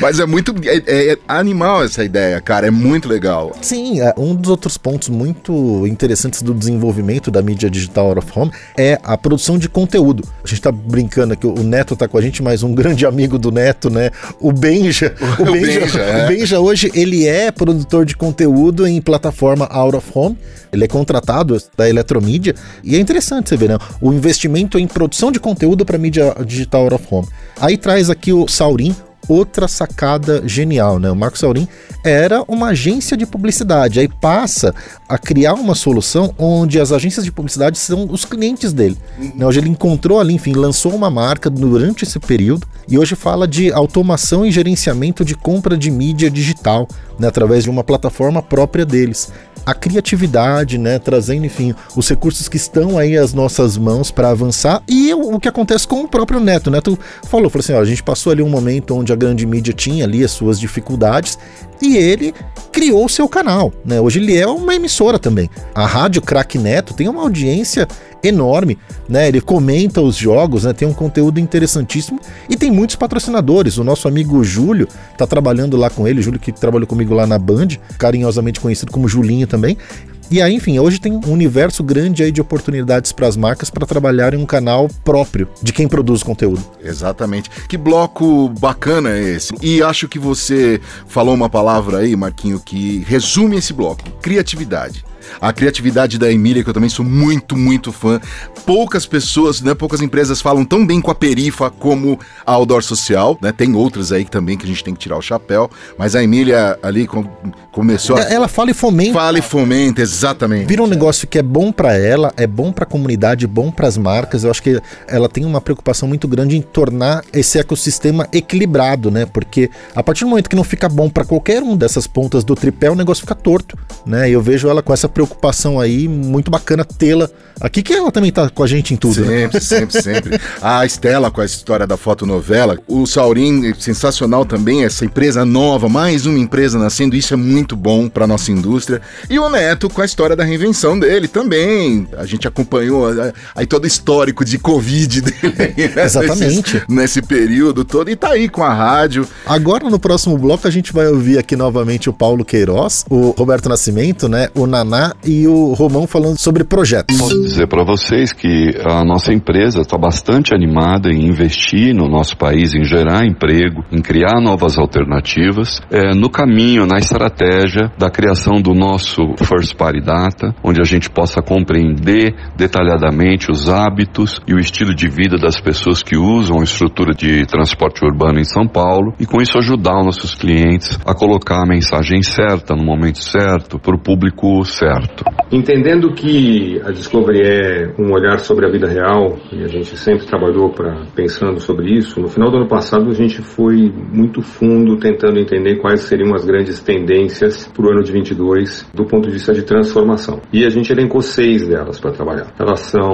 Mas é muito. É, é, animal essa ideia, cara. É muito legal. Sim, é, um dos outros pontos muito interessantes do desenvolvimento da mídia digital out of home é a produção de conteúdo. A gente tá brincando aqui, o Neto tá com a gente, mas um grande amigo do Neto, né? O Benja. (laughs) O, o Benja, Benja, é. o Benja hoje, ele é produtor de conteúdo em plataforma out of home. Ele é contratado da Eletromídia e é interessante você ver, né? O investimento em produção de conteúdo para mídia digital out of home. Aí traz aqui o Saurin, outra sacada genial, né? O Marco Saurin era uma agência de publicidade, aí passa a criar uma solução onde as agências de publicidade são os clientes dele. Uhum. Né? Hoje ele encontrou ali, enfim, lançou uma marca durante esse período e hoje fala de automação e gerenciamento de compra de mídia digital, né? através de uma plataforma própria deles a criatividade, né, trazendo, enfim, os recursos que estão aí às nossas mãos para avançar e o, o, que acontece com o próprio Neto. O Neto falou, falou assim, ó, a gente passou ali um momento onde a grande mídia tinha ali as suas dificuldades e ele criou o seu canal, né? Hoje ele é uma emissora também. A Rádio Crack Neto tem uma audiência enorme, né? Ele comenta os jogos, né? Tem um conteúdo interessantíssimo e tem muitos patrocinadores. O nosso amigo Júlio tá trabalhando lá com ele, Júlio que trabalhou comigo lá na Band, carinhosamente conhecido como Julinho também. E aí, enfim, hoje tem um universo grande aí de oportunidades para as marcas para trabalhar em um canal próprio de quem produz conteúdo. Exatamente. Que bloco bacana é esse. E acho que você falou uma palavra aí, Marquinho, que resume esse bloco: criatividade. A criatividade da Emília, que eu também sou muito, muito fã. Poucas pessoas, né, poucas empresas falam tão bem com a Perifa como a Outdoor Social, né? Tem outras aí também que a gente tem que tirar o chapéu, mas a Emília ali com, começou a... Ela fala e fomenta. Fala e fomenta, exatamente. Vira um negócio que é bom para ela, é bom para a comunidade, bom para as marcas. Eu acho que ela tem uma preocupação muito grande em tornar esse ecossistema equilibrado, né? Porque a partir do momento que não fica bom para qualquer um dessas pontas do tripé, o negócio fica torto, né? Eu vejo ela com essa preocupação aí, muito bacana tê-la aqui, que ela também tá com a gente em tudo. Sempre, né? sempre, sempre. A Estela com a história da fotonovela, o Saurim, sensacional também, essa empresa nova, mais uma empresa nascendo, isso é muito bom para nossa indústria. E o Neto com a história da reinvenção dele também. A gente acompanhou aí todo o histórico de Covid dele. (laughs) Né? Exatamente. Nesse, nesse período todo, e tá aí com a rádio. Agora no próximo bloco a gente vai ouvir aqui novamente o Paulo Queiroz, o Roberto Nascimento, né? O Naná e o Romão falando sobre projetos. Posso dizer para vocês que a nossa empresa está bastante animada em investir no nosso país, em gerar emprego, em criar novas alternativas, é, no caminho, na estratégia da criação do nosso First Party Data, onde a gente possa compreender detalhadamente os hábitos e o estilo de vida das pessoas que usam a estrutura de transporte urbano em São Paulo e com isso ajudar os nossos clientes a colocar a mensagem certa no momento certo para o público certo certo. Entendendo que a Discovery é um olhar sobre a vida real, e a gente sempre trabalhou para pensando sobre isso, no final do ano passado a gente foi muito fundo tentando entender quais seriam as grandes tendências para o ano de 22 do ponto de vista de transformação. E a gente elencou seis delas para trabalhar. Elas são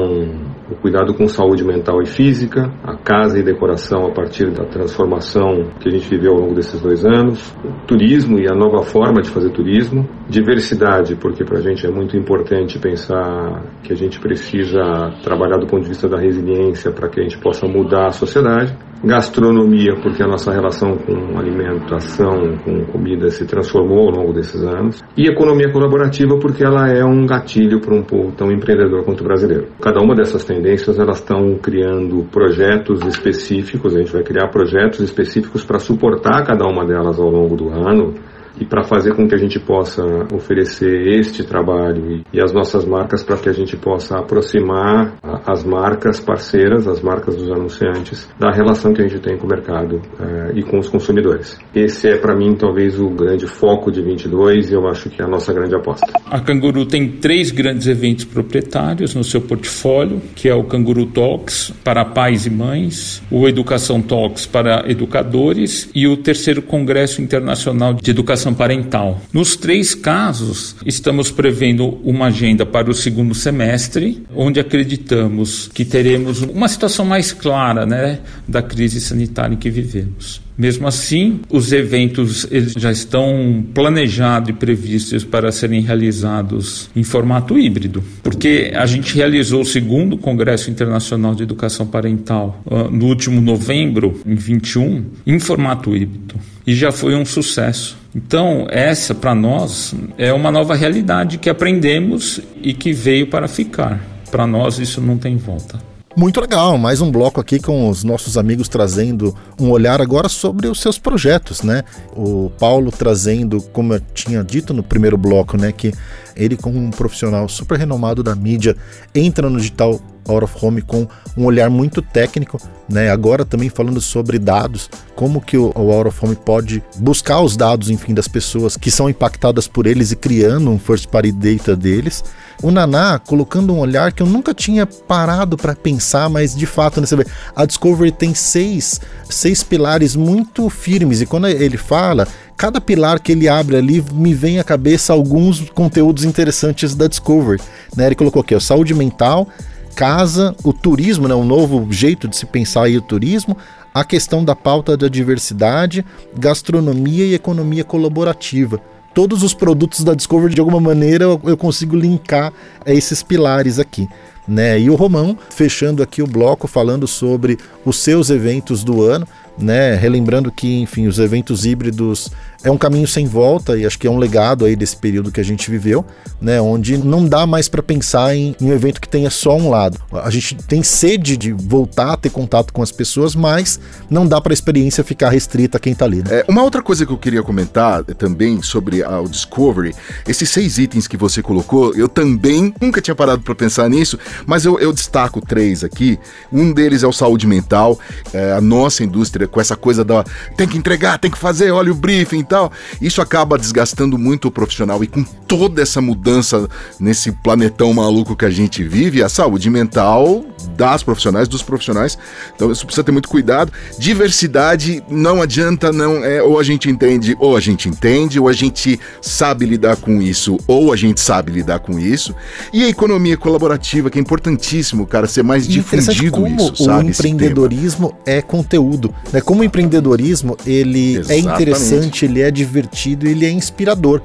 o cuidado com saúde mental e física, a casa e decoração a partir da transformação que a gente viveu ao longo desses dois anos, o turismo e a nova forma de fazer turismo, diversidade, porque para a gente é muito importante pensar que a gente precisa trabalhar do ponto de vista da resiliência para que a gente possa mudar a sociedade, gastronomia, porque a nossa relação com alimentação, com comida se transformou ao longo desses anos, e economia colaborativa, porque ela é um gatilho para um povo tão empreendedor quanto o brasileiro. Cada uma dessas tendências, elas estão criando projetos específicos, a gente vai criar projetos específicos para suportar cada uma delas ao longo do ano, e para fazer com que a gente possa oferecer este trabalho e, as nossas marcas para que a gente possa aproximar as marcas parceiras, as marcas dos anunciantes, da relação que a gente tem com o mercado eh, e com os consumidores. Esse é para mim talvez o grande foco de 22 e eu acho que é a nossa grande aposta. A Canguru tem três grandes eventos proprietários no seu portfólio, que é o Canguru Talks para pais e mães, o Educação Talks para educadores e o terceiro Congresso Internacional de Educação parental. Nos três casos, estamos prevendo uma agenda para o segundo semestre, onde acreditamos que teremos uma situação mais clara né, da crise sanitária em que vivemos. Mesmo assim, os eventos eles já estão planejados e previstos para serem realizados em formato híbrido, porque a gente realizou o segundo Congresso Internacional de Educação Parental uh, no último novembro, em 21, em formato híbrido, e já foi um sucesso. Então, essa para nós é uma nova realidade que aprendemos e que veio para ficar. Para nós, isso não tem volta. Muito legal, mais um bloco aqui com os nossos amigos trazendo um olhar agora sobre os seus projetos, né? O Paulo trazendo, como eu tinha dito no primeiro bloco, né, que ele como um profissional super renomado da mídia entra no digital out of home com um olhar muito técnico, né? Agora também falando sobre dados, como que o, o out of home pode buscar os dados, enfim, das pessoas que são impactadas por eles e criando um first party data deles o Naná colocando um olhar que eu nunca tinha parado para pensar, mas de fato, né, você vê, a Discovery tem seis, seis pilares muito firmes, e quando ele fala, cada pilar que ele abre ali me vem à cabeça alguns conteúdos interessantes da Discovery. Né? Ele colocou aqui, ó, saúde mental, casa, o turismo, né, um novo jeito de se pensar aí o turismo, a questão da pauta da diversidade, gastronomia e economia colaborativa todos os produtos da Discovery, de alguma maneira, eu consigo linkar a esses pilares aqui. Né? E o Romão, fechando aqui o bloco, falando sobre os seus eventos do ano, né? Relembrando que, enfim, os eventos híbridos é um caminho sem volta e acho que é um legado aí desse período que a gente viveu, né? Onde não dá mais para pensar em, em, um evento que tenha só um lado. A gente tem sede de voltar a ter contato com as pessoas, mas não dá para a experiência ficar restrita a quem tá ali. Né? É, uma outra coisa que eu queria comentar também sobre a, o Discovery, esses seis itens que você colocou, eu também nunca tinha parado para pensar nisso, mas eu, eu, destaco três aqui. Um deles é o saúde mental, é, a nossa indústria com essa coisa da tem que entregar, tem que fazer, olha o briefing e tal. Isso acaba desgastando muito o profissional e com toda essa mudança nesse planetão maluco que a gente vive, a saúde mental das profissionais, dos profissionais. Então isso precisa ter muito cuidado. Diversidade não adianta, não é ou a gente entende, ou a gente entende, ou a gente sabe lidar com isso, ou a gente sabe lidar com isso. E a economia colaborativa, que é importantíssimo, cara, ser mais difundido como isso, sabe? O empreendedorismo é conteúdo. Né? Como o empreendedorismo, ele é Exatamente. é interessante, ele é divertido, ele é inspirador.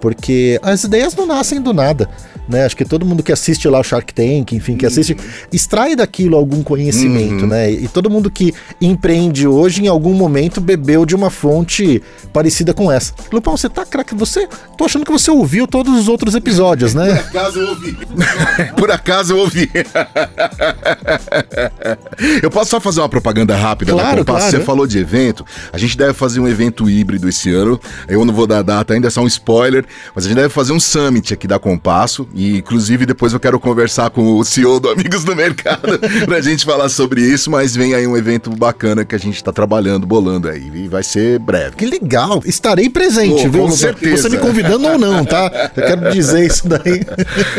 Porque as ideias não nascem do nada né? Acho que todo mundo que assiste lá o Shark Tank, enfim, que assiste, extrai daquilo algum conhecimento, uhum. né? E todo mundo que empreende hoje, em algum momento, bebeu de uma fonte parecida com essa. Lupão, você tá craque, você. Tô achando que você ouviu todos os outros episódios, né? (laughs) Por acaso eu ouvi. (laughs) Por acaso eu ouvi. (laughs) eu posso só fazer uma propaganda rápida claro, da Compass? Claro. Você falou de evento. A gente deve fazer um evento híbrido esse ano. Eu não vou dar data ainda, é só um spoiler. Mas a gente deve fazer um summit aqui da Compasso. E inclusive depois eu quero conversar com o CEO do Amigos do Mercado (laughs) pra gente falar sobre isso, mas vem aí um evento bacana que a gente tá trabalhando, bolando aí. E vai ser breve. Que legal! Estarei presente, oh, viu? Com certeza. Você me convidando ou não, tá? Eu quero dizer isso daí.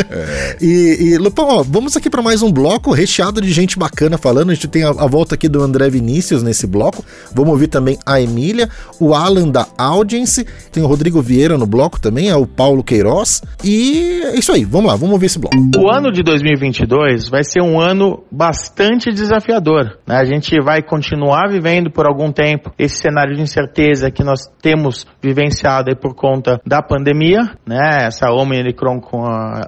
É. E, e Lupão, ó, vamos aqui para mais um bloco recheado de gente bacana falando. A gente tem a, a, volta aqui do André Vinícius nesse bloco. Vamos ouvir também a Emília, o Alan da Audience, tem o Rodrigo Vieira no bloco também, é o Paulo Queiroz. E é isso aí aí, vamos lá, vamos ouvir esse bloco. O ano de 2022 vai ser um ano bastante desafiador. Né? A gente vai continuar vivendo por algum tempo esse cenário de incerteza que nós temos vivenciado por conta da pandemia, né? Essa Omicron com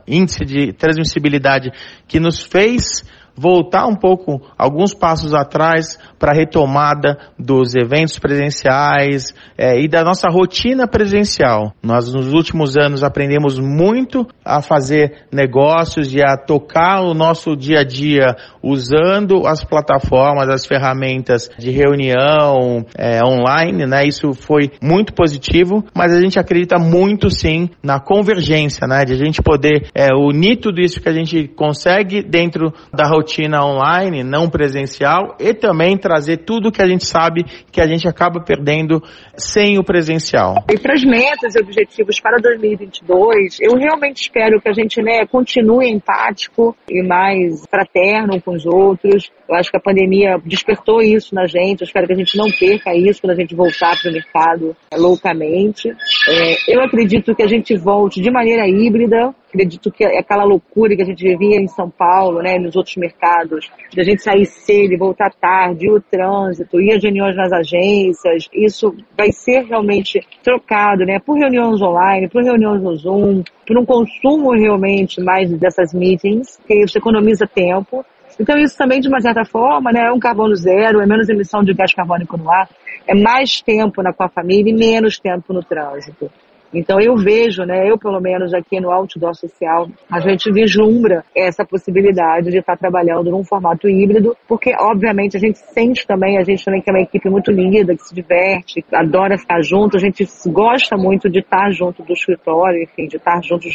índice de transmissibilidade que nos fez voltar um pouco, alguns passos atrás, para a retomada dos eventos presenciais é, e da nossa rotina presencial. Nós, nos últimos anos, aprendemos muito a fazer negócios e a tocar o nosso dia a dia usando as plataformas, as ferramentas de reunião é, online, né? Isso foi muito positivo, mas a gente acredita muito sim na convergência, né? De a gente poder é, unir tudo isso que a gente consegue dentro da rotina online, não presencial, e também trazer tudo que a gente sabe que a gente acaba perdendo sem o presencial. E para as metas e objetivos para 2022, eu realmente espero que a gente né, continue empático e mais fraterno com os outros. Eu acho que a pandemia despertou isso na gente. Eu espero que a gente não perca isso quando a gente voltar para o mercado loucamente. É, eu acredito que a gente volte de maneira híbrida. Acredito que aquela loucura que a gente vivia em São Paulo, né, nos outros mercados, de a gente sair cedo e voltar tarde, o trânsito, ir às reuniões nas agências, isso vai ser realmente trocado, né, por reuniões online, por reuniões no Zoom, por um consumo realmente mais dessas meetings, que isso economiza tempo. Então isso também, de uma certa forma, né, é um carbono zero, é menos emissão de gás carbônico no ar, é mais tempo na, com a família e menos tempo no trânsito. Então eu vejo, né, eu pelo menos aqui no Outdoor Social, a gente vislumbra essa possibilidade de estar trabalhando num formato híbrido, porque obviamente a gente sente também, a gente também que é uma equipe muito linda, que se diverte, adora ficar junto, a gente gosta muito de estar junto do escritório, enfim, de estar junto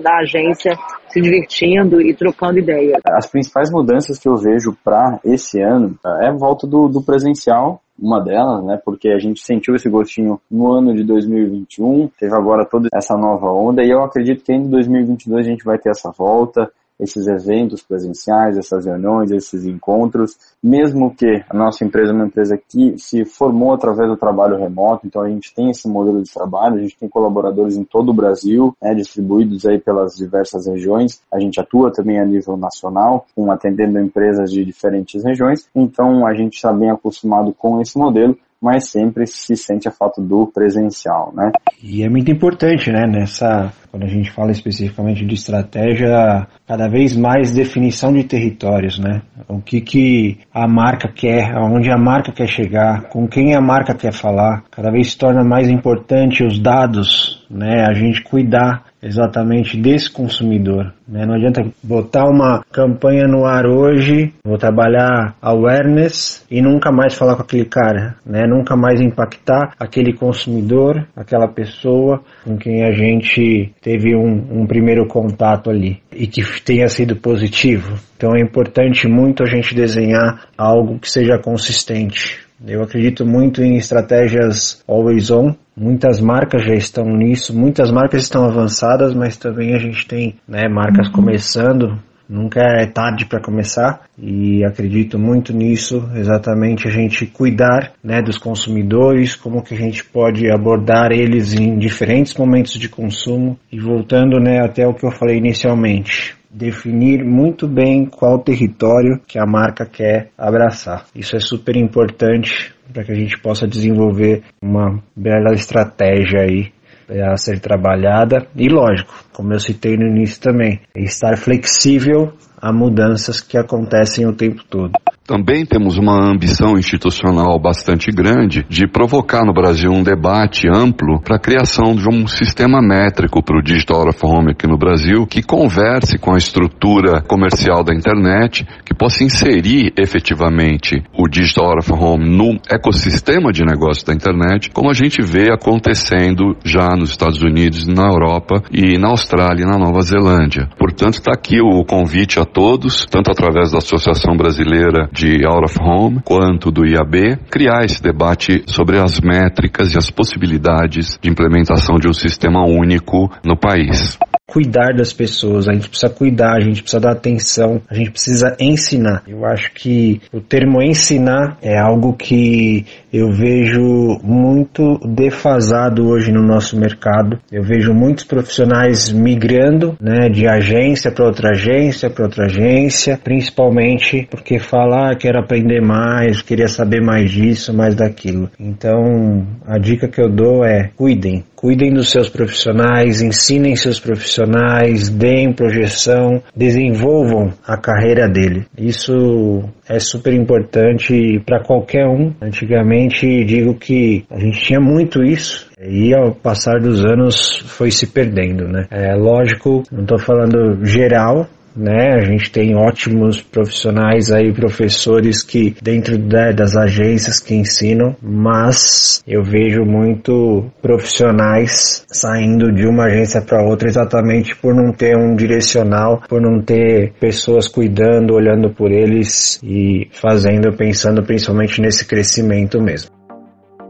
da agência, se divertindo e trocando ideias. As principais mudanças que eu vejo para esse ano é a volta do, do presencial, uma delas, né? Porque a gente sentiu esse gostinho no ano de 2021, teve agora toda essa nova onda e eu acredito que em 2022 a gente vai ter essa volta, esses eventos presenciais, essas reuniões, esses encontros, mesmo que a nossa empresa é uma empresa que se formou através do trabalho remoto, então a gente tem esse modelo de trabalho, a gente tem colaboradores em todo o Brasil, né, distribuídos aí pelas diversas regiões, a gente atua também a nível nacional, com atendendo empresas de diferentes regiões, então a gente está bem acostumado com esse modelo, mas sempre se sente a falta do presencial, né? E é muito importante, né, nessa, quando a gente fala especificamente de estratégia, cada vez mais definição de territórios, né? O que que a marca quer, aonde a marca quer chegar, com quem a marca quer falar, cada vez se torna mais importante os dados, né? A gente cuidar exatamente desse consumidor. Né? Não adianta botar uma campanha no ar hoje, vou trabalhar awareness e nunca mais falar com aquele cara, né? nunca mais impactar aquele consumidor, aquela pessoa com quem a gente teve um, um primeiro contato ali e que tenha sido positivo. Então é importante muito a gente desenhar algo que seja consistente. Eu acredito muito em estratégias always on, Muitas marcas já estão nisso, muitas marcas estão avançadas, mas também a gente tem né, marcas uhum. começando. Nunca é tarde para começar e acredito muito nisso, exatamente a gente cuidar né, dos consumidores, como que a gente pode abordar eles em diferentes momentos de consumo e voltando né, até o que eu falei inicialmente, definir muito bem qual território que a marca quer abraçar. Isso é super importante para que a gente possa desenvolver uma bela estratégia aí a ser trabalhada e lógico, como eu citei no início também, estar flexível a mudanças que acontecem o tempo todo. Também temos uma ambição institucional bastante grande de provocar no Brasil um debate amplo para a criação de um sistema métrico para o Digital of Home aqui no Brasil que converse com a estrutura comercial da internet, que possa inserir efetivamente o Digital of Home no ecossistema de negócio da internet, como a gente vê acontecendo já nos Estados Unidos, na Europa e na Austrália e na Nova Zelândia. Portanto, está aqui o convite a todos, tanto através da Associação Brasileira de Out of Home quanto do IAB, criar esse debate sobre as métricas e as possibilidades de implementação de um sistema único no país. cuidar das pessoas, a gente precisa cuidar, a gente precisa dar atenção, a gente precisa ensinar. Eu acho que o termo ensinar é algo que eu vejo muito defasado hoje no nosso mercado. Eu vejo muitos profissionais migrando, né, de agência para outra agência, para outra agência, principalmente porque falar ah, quero aprender mais, queria saber mais disso, mais daquilo. Então, a dica que eu dou é cuidem, cuidem dos seus profissionais, ensinem seus profissionais, deem projeção, desenvolvam a carreira dele. Isso é super importante para qualquer um. Antigamente digo que a gente tinha muito isso e ao passar dos anos foi se perdendo, né? É lógico, não estou falando geral, né? A gente tem ótimos profissionais aí, professores que dentro das agências que ensinam, mas eu vejo muito profissionais saindo de uma agência para outra exatamente por não ter um direcional, por não ter pessoas cuidando, olhando por eles e fazendo, pensando principalmente nesse crescimento mesmo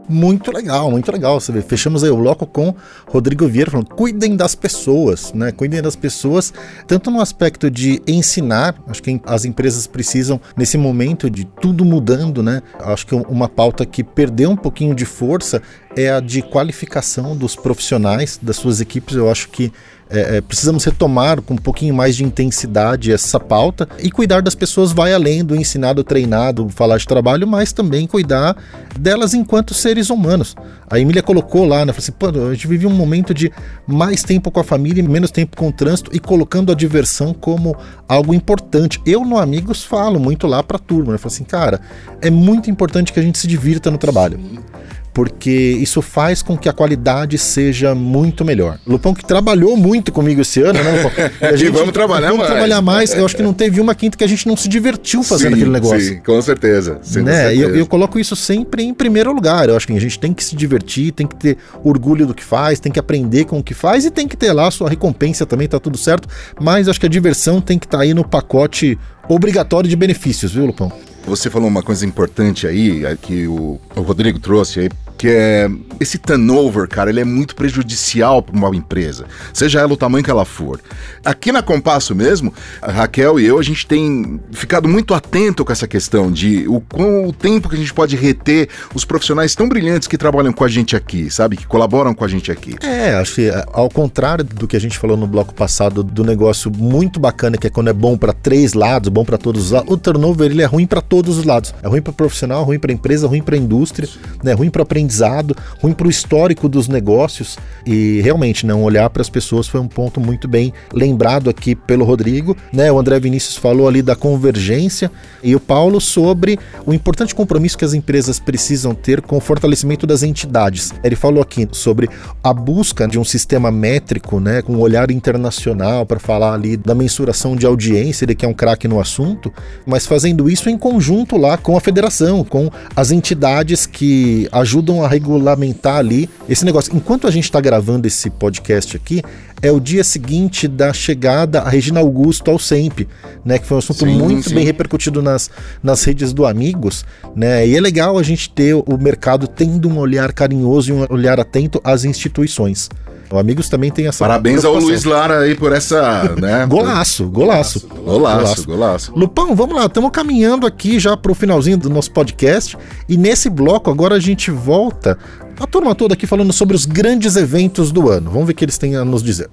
muito legal, muito legal. Você vê, fechamos aí o bloco com Rodrigo Vieira falando: cuidem das pessoas, né? Cuidem das pessoas, tanto no aspecto de ensinar, acho que as empresas precisam, nesse momento de tudo mudando, né? Acho que uma pauta que perdeu um pouquinho de força é a de qualificação dos profissionais das suas equipes. Eu acho que é, é, precisamos retomar com um pouquinho mais de intensidade essa pauta e cuidar das pessoas vai além do ensinado, treinado, falar de trabalho, mas também cuidar delas enquanto seres humanos. A Emília colocou lá, né? Falou assim, a gente vive um momento de mais tempo com a família e menos tempo com o trânsito e colocando a diversão como algo importante. Eu no Amigos falo muito lá para a turma, né? Falo assim, cara, é muito importante que a gente se divirta no trabalho. Sim porque isso faz com que a qualidade seja muito melhor. Lupão que trabalhou muito comigo esse ano, né, Lupão? (laughs) E, gente, e vamos trabalhar vamos mais. trabalhar mais. Eu acho que não teve uma quinta que a gente não se divertiu fazendo sim, aquele negócio. Sim, com certeza. Sim, né? com certeza. Eu, eu coloco isso sempre em primeiro lugar. Eu acho que a gente tem que se divertir, tem que ter orgulho do que faz, tem que aprender com o que faz e tem que ter lá a sua recompensa também, tá tudo certo. Mas acho que a diversão tem que estar tá aí no pacote obrigatório de benefícios, viu, Lupão? Você falou uma coisa importante aí, que o, o Rodrigo trouxe aí que é esse turnover, cara, ele é muito prejudicial para uma empresa, seja ela o tamanho que ela for. Aqui na Compasso mesmo, a Raquel e eu, a gente tem ficado muito atento com essa questão de o quão o tempo que a gente pode reter os profissionais tão brilhantes que trabalham com a gente aqui, sabe? Que colaboram com a gente aqui. É, acho que ao contrário do que a gente falou no bloco passado do negócio muito bacana que é quando é bom para três lados, bom para todos os lados, o turnover ele é ruim para todos os lados. É ruim para profissional, ruim para empresa, ruim para indústria, né? Ruim para aprendizado, ruim para o histórico dos negócios e realmente não olhar para as pessoas foi um ponto muito bem lembrado aqui pelo Rodrigo, né? O André Vinícius falou ali da convergência e o Paulo sobre o importante compromisso que as empresas precisam ter com o fortalecimento das entidades. Ele falou aqui sobre a busca de um sistema métrico, né, com um olhar internacional para falar ali da mensuração de audiência, ele que é um craque no assunto, mas fazendo isso em conjunto lá com a federação, com as entidades que ajudam a regulamentar ali esse negócio. Enquanto a gente está gravando esse podcast aqui, é o dia seguinte da chegada a Regina Augusto ao SEMP, né? Que foi um assunto sim, muito sim. bem repercutido nas, nas redes do Amigos, né? E é legal a gente ter o mercado tendo um olhar carinhoso e um olhar atento às instituições. O Amigos também tem essa. Parabéns ao Luiz Lara aí por essa. Né? (laughs) golaço, golaço, golaço. Golaço, golaço. Lupão, vamos lá, estamos caminhando aqui já para o finalzinho do nosso podcast. E nesse bloco agora a gente volta a turma toda aqui falando sobre os grandes eventos do ano. Vamos ver o que eles têm a nos dizer.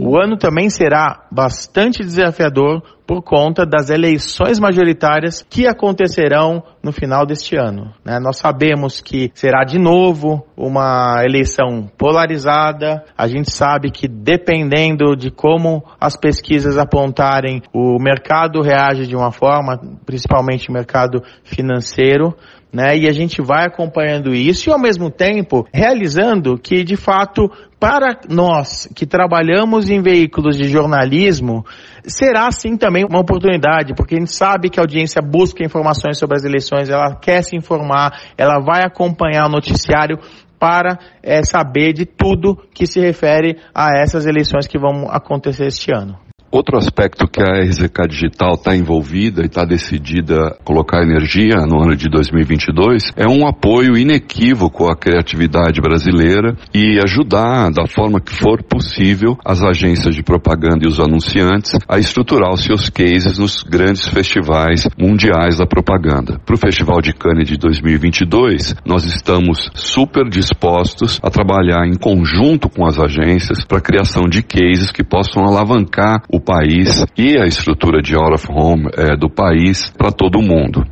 O ano também será bastante desafiador por conta das eleições majoritárias que acontecerão no final deste ano. Né? Nós sabemos que será de novo uma eleição polarizada. A gente sabe que dependendo de como as pesquisas apontarem, o mercado reage de uma forma, principalmente o mercado financeiro né? E a gente vai acompanhando isso e ao mesmo tempo realizando que de fato para nós que trabalhamos em veículos de jornalismo, será sim também uma oportunidade, porque a gente sabe que a audiência busca informações sobre as eleições, ela quer se informar, ela vai acompanhar o noticiário para é, saber de tudo que se refere a essas eleições que vão acontecer este ano. Outro aspecto que a RZK Digital está envolvida e está decidida a colocar energia no ano de 2022 é um apoio inequívoco à criatividade brasileira e ajudar, da forma que for possível, as agências de propaganda e os anunciantes a estruturar os seus cases nos grandes festivais mundiais da propaganda. Para o Festival de Cannes de 2022, nós estamos super dispostos a trabalhar em conjunto com as agências para a criação de cases que possam alavancar o país e a estrutura de out of home é, do país para todo mundo.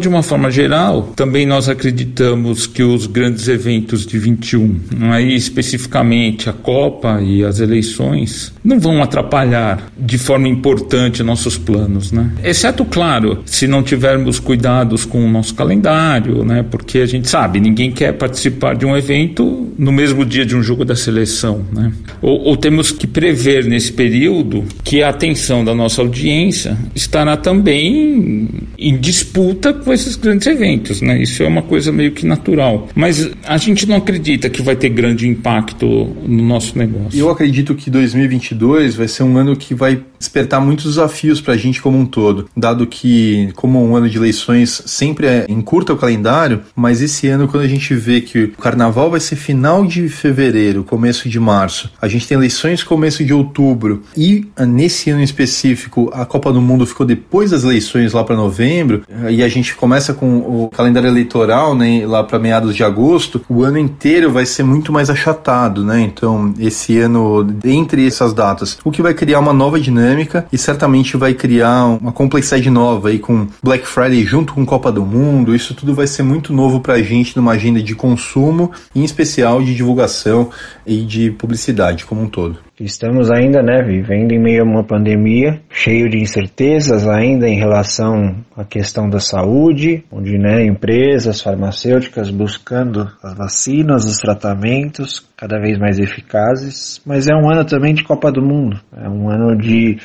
De uma forma geral, também nós acreditamos que os grandes eventos de 21, aí especificamente a Copa e as eleições, não vão atrapalhar de forma importante nossos planos, né? Exceto, claro, se não tivermos cuidados com o nosso calendário, né? Porque a gente sabe, ninguém quer participar de um evento no mesmo dia de um jogo da seleção, né? Ou, ou temos que prever nesse período que a atenção da nossa audiência estará também em disputa com esses grandes eventos, né? Isso é uma coisa meio que natural. Mas a gente não acredita que vai ter grande impacto no nosso negócio. Eu acredito que 2022 vai ser um ano que vai despertar muitos desafios para a gente como um todo, dado que, como um ano de eleições sempre é, encurta o calendário, mas esse ano, quando a gente vê que o carnaval vai ser final de fevereiro, começo de março, a gente tem eleições começo de outubro, e ah, nesse ano em específico, a Copa do Mundo ficou depois das eleições lá para novembro, e a gente começa com o calendário eleitoral né, lá para meados de agosto, o ano inteiro vai ser muito mais achatado, né? Então, esse ano, entre essas datas, o que vai criar uma nova dinâmica dinâmica e certamente vai criar uma complexidade nova aí com Black Friday junto com Copa do Mundo. Isso tudo vai ser muito novo para a gente numa agenda de consumo, em especial de divulgação e de publicidade como um todo. Estamos ainda, né, vivendo em meio a uma pandemia, cheio de incertezas ainda em relação à questão da saúde, onde, né, empresas farmacêuticas buscando as vacinas, os tratamentos cada vez mais eficazes, mas é um ano também de Copa do Mundo, é um ano de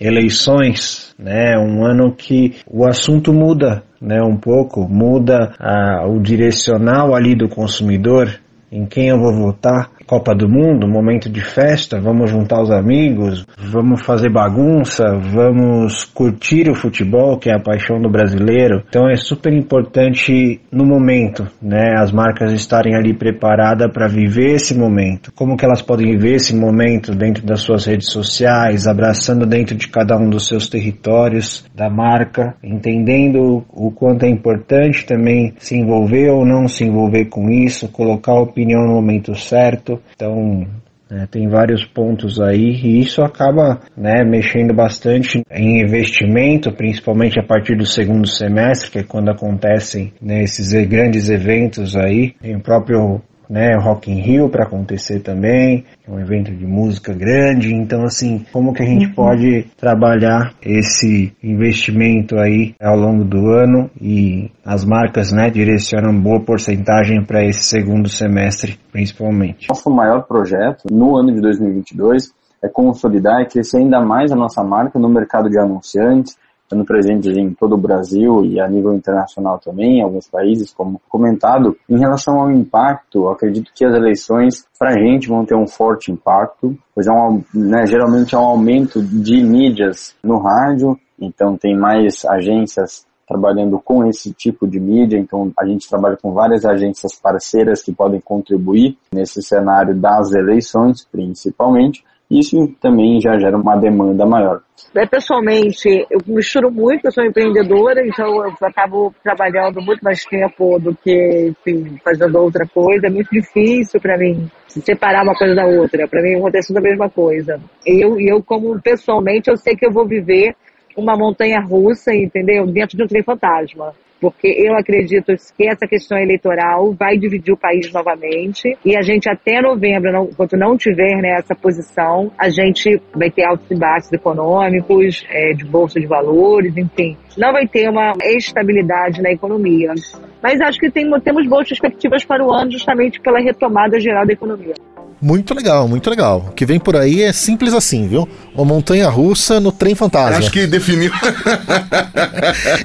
eleições, né, um ano que o assunto muda, né, um pouco, muda a, o direcional ali do consumidor, em quem eu vou votar, Copa do Mundo, momento de festa, vamos juntar os amigos, vamos fazer bagunça, vamos curtir o futebol, que é a paixão do brasileiro. Então é super importante no momento, né, as marcas estarem ali preparadas para viver esse momento. Como que elas podem viver esse momento dentro das suas redes sociais, abraçando dentro de cada um dos seus territórios da marca, entendendo o quanto é importante também se envolver ou não se envolver com isso, colocar a opinião no momento certo então, é, tem vários pontos aí e isso acaba né, mexendo bastante em investimento, principalmente a partir do segundo semestre, que é quando acontecem né, esses grandes eventos aí. Tem o próprio né, Rock in Rio para acontecer também, é um evento de música grande, então assim, como que a gente uhum. pode trabalhar esse investimento aí ao longo do ano e as marcas, né, direcionam boa porcentagem para esse segundo semestre, principalmente. Nosso maior projeto no ano de 2022 é consolidar e crescer ainda mais a nossa marca no mercado de anunciantes, estando presentes em todo o Brasil e a nível internacional também, em alguns países, como comentado. Em relação ao impacto, acredito que as eleições, para a gente, vão ter um forte impacto, pois é um, né, geralmente é um aumento de mídias no rádio, então tem mais agências trabalhando com esse tipo de mídia, então a gente trabalha com várias agências parceiras que podem contribuir nesse cenário das eleições, principalmente, isso também já gera uma demanda maior. É, pessoalmente, eu misturo muito, eu sou empreendedora, então eu acabo trabalhando muito mais tempo do que, enfim, fazendo outra coisa. É muito difícil para mim separar uma coisa da outra. Para mim acontece a mesma coisa. E eu, eu, como pessoalmente, eu sei que eu vou viver uma montanha russa, entendeu? Dentro de um trem fantasma porque eu acredito que essa questão eleitoral vai dividir o país novamente e a gente até novembro, não, enquanto não tiver né, essa posição, a gente vai ter altos e baixos econômicos, é, de bolsa de valores, enfim, não vai ter uma estabilidade na economia. Mas acho que tem, temos boas perspectivas para o ano justamente pela retomada geral da economia. Muito legal, muito legal. O que vem por aí é simples assim, viu? Uma montanha russa no trem fantasma. Acho que definiu. (laughs)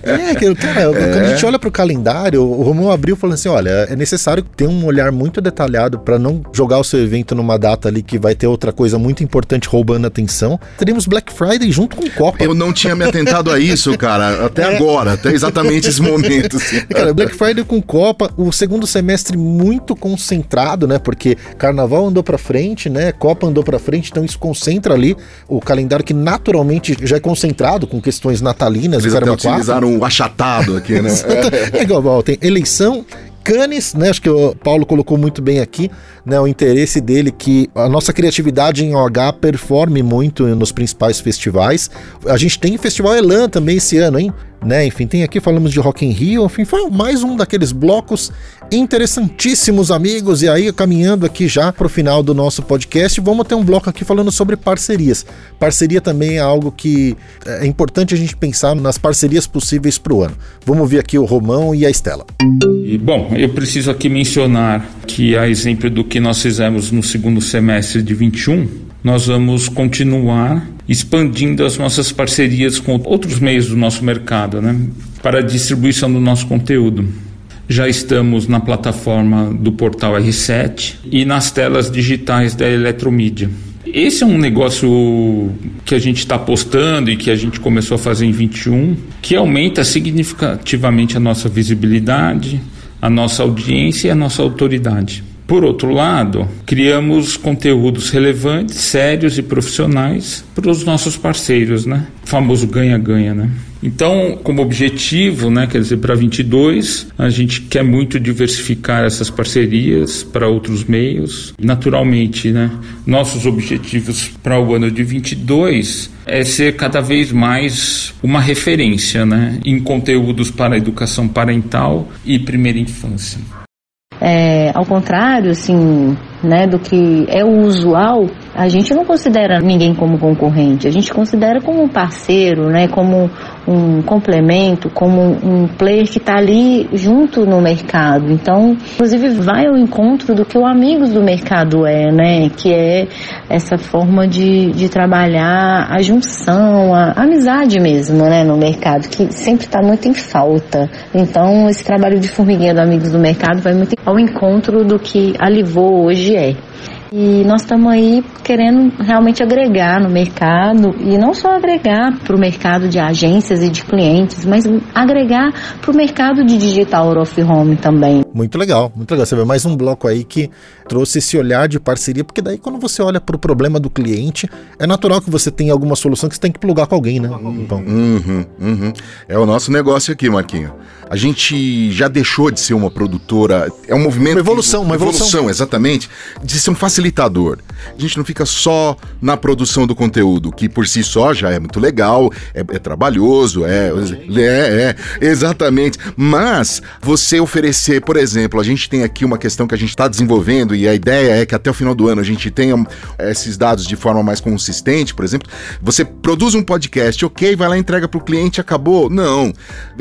é, cara, é. quando a gente olha para o calendário, o Romão abriu falando assim: olha, é necessário ter um olhar muito detalhado para não jogar o seu evento numa data ali que vai ter outra coisa muito importante roubando a atenção. Teremos Black Friday junto com Copa. Eu não tinha me atentado a isso, cara, até (laughs) é. agora, até exatamente esse momento. Assim. (laughs) Cara, Black Friday com Copa, o segundo semestre muito concentrado, né? Porque Carnaval andou para frente, né? Copa andou para frente, então isso concentra ali o calendário que naturalmente já é concentrado com questões natalinas. Eles até utilizaram o achatado aqui, né? (laughs) é igual, tem eleição Cannes, né? Acho que o Paulo colocou muito bem aqui, né? O interesse dele que a nossa criatividade em OH performe muito nos principais festivais. A gente tem o Festival Elan também esse ano, hein? Né? Enfim, tem aqui falamos de Rock in Rio, enfim, foi mais um daqueles blocos interessantíssimos, amigos. E aí, caminhando aqui já para o final do nosso podcast, vamos ter um bloco aqui falando sobre parcerias. Parceria também é algo que é importante a gente pensar nas parcerias possíveis para o ano. Vamos ver aqui o Romão e a Estela. E, bom, eu preciso aqui mencionar que, a exemplo do que nós fizemos no segundo semestre de 21, nós vamos continuar expandindo as nossas parcerias com outros meios do nosso mercado, né, para a distribuição do nosso conteúdo. Já estamos na plataforma do portal R7 e nas telas digitais da Eletromídia. Esse é um negócio que a gente está apostando e que a gente começou a fazer em 21, que aumenta significativamente a nossa visibilidade, a nossa audiência e a nossa autoridade. Por outro lado, criamos conteúdos relevantes, sérios e profissionais para os nossos parceiros, né? O famoso ganha-ganha, né? Então, como objetivo, né, quer dizer, para 22, a gente quer muito diversificar essas parcerias para outros meios. Naturalmente, né, nossos objetivos para o ano de 22 é ser cada vez mais uma referência, né, em conteúdos para educação parental e primeira infância. É, ao contrário, assim, né, do que é o usual, a gente não considera ninguém como concorrente, a gente considera como um parceiro, né, como um complemento, como um player que está ali junto no mercado. Então, inclusive, vai ao encontro do que o Amigos do Mercado é, né? Que é essa forma de, de trabalhar a junção, a, amizade mesmo, né? No mercado, que sempre está muito em falta. Então, esse trabalho de formiguinha do Amigos do Mercado vai muito ao encontro do que a Livô hoje é. E nós estamos aí querendo realmente agregar no mercado, e não só agregar para o mercado de agências e de clientes, mas agregar para o mercado de digital out of home também. Muito legal, muito legal. Você vê mais um bloco aí que trouxe esse olhar de parceria, porque daí quando você olha para o problema do cliente, é natural que você tenha alguma solução que você tem que plugar com alguém, né? Uhum, uhum. É o nosso negócio aqui, Marquinho. A gente já deixou de ser uma produtora, é um movimento. Uma evolução, que, uma evolução. evolução. exatamente. De ser um facilitador. A gente não fica só na produção do conteúdo, que por si só já é muito legal, é, é trabalhoso, é, é, é, exatamente. Mas você oferecer, por exemplo, a gente tem aqui uma questão que a gente está desenvolvendo e a ideia é que até o final do ano a gente tenha esses dados de forma mais consistente, por exemplo. Você produz um podcast, ok, vai lá entrega para o cliente, acabou? Não.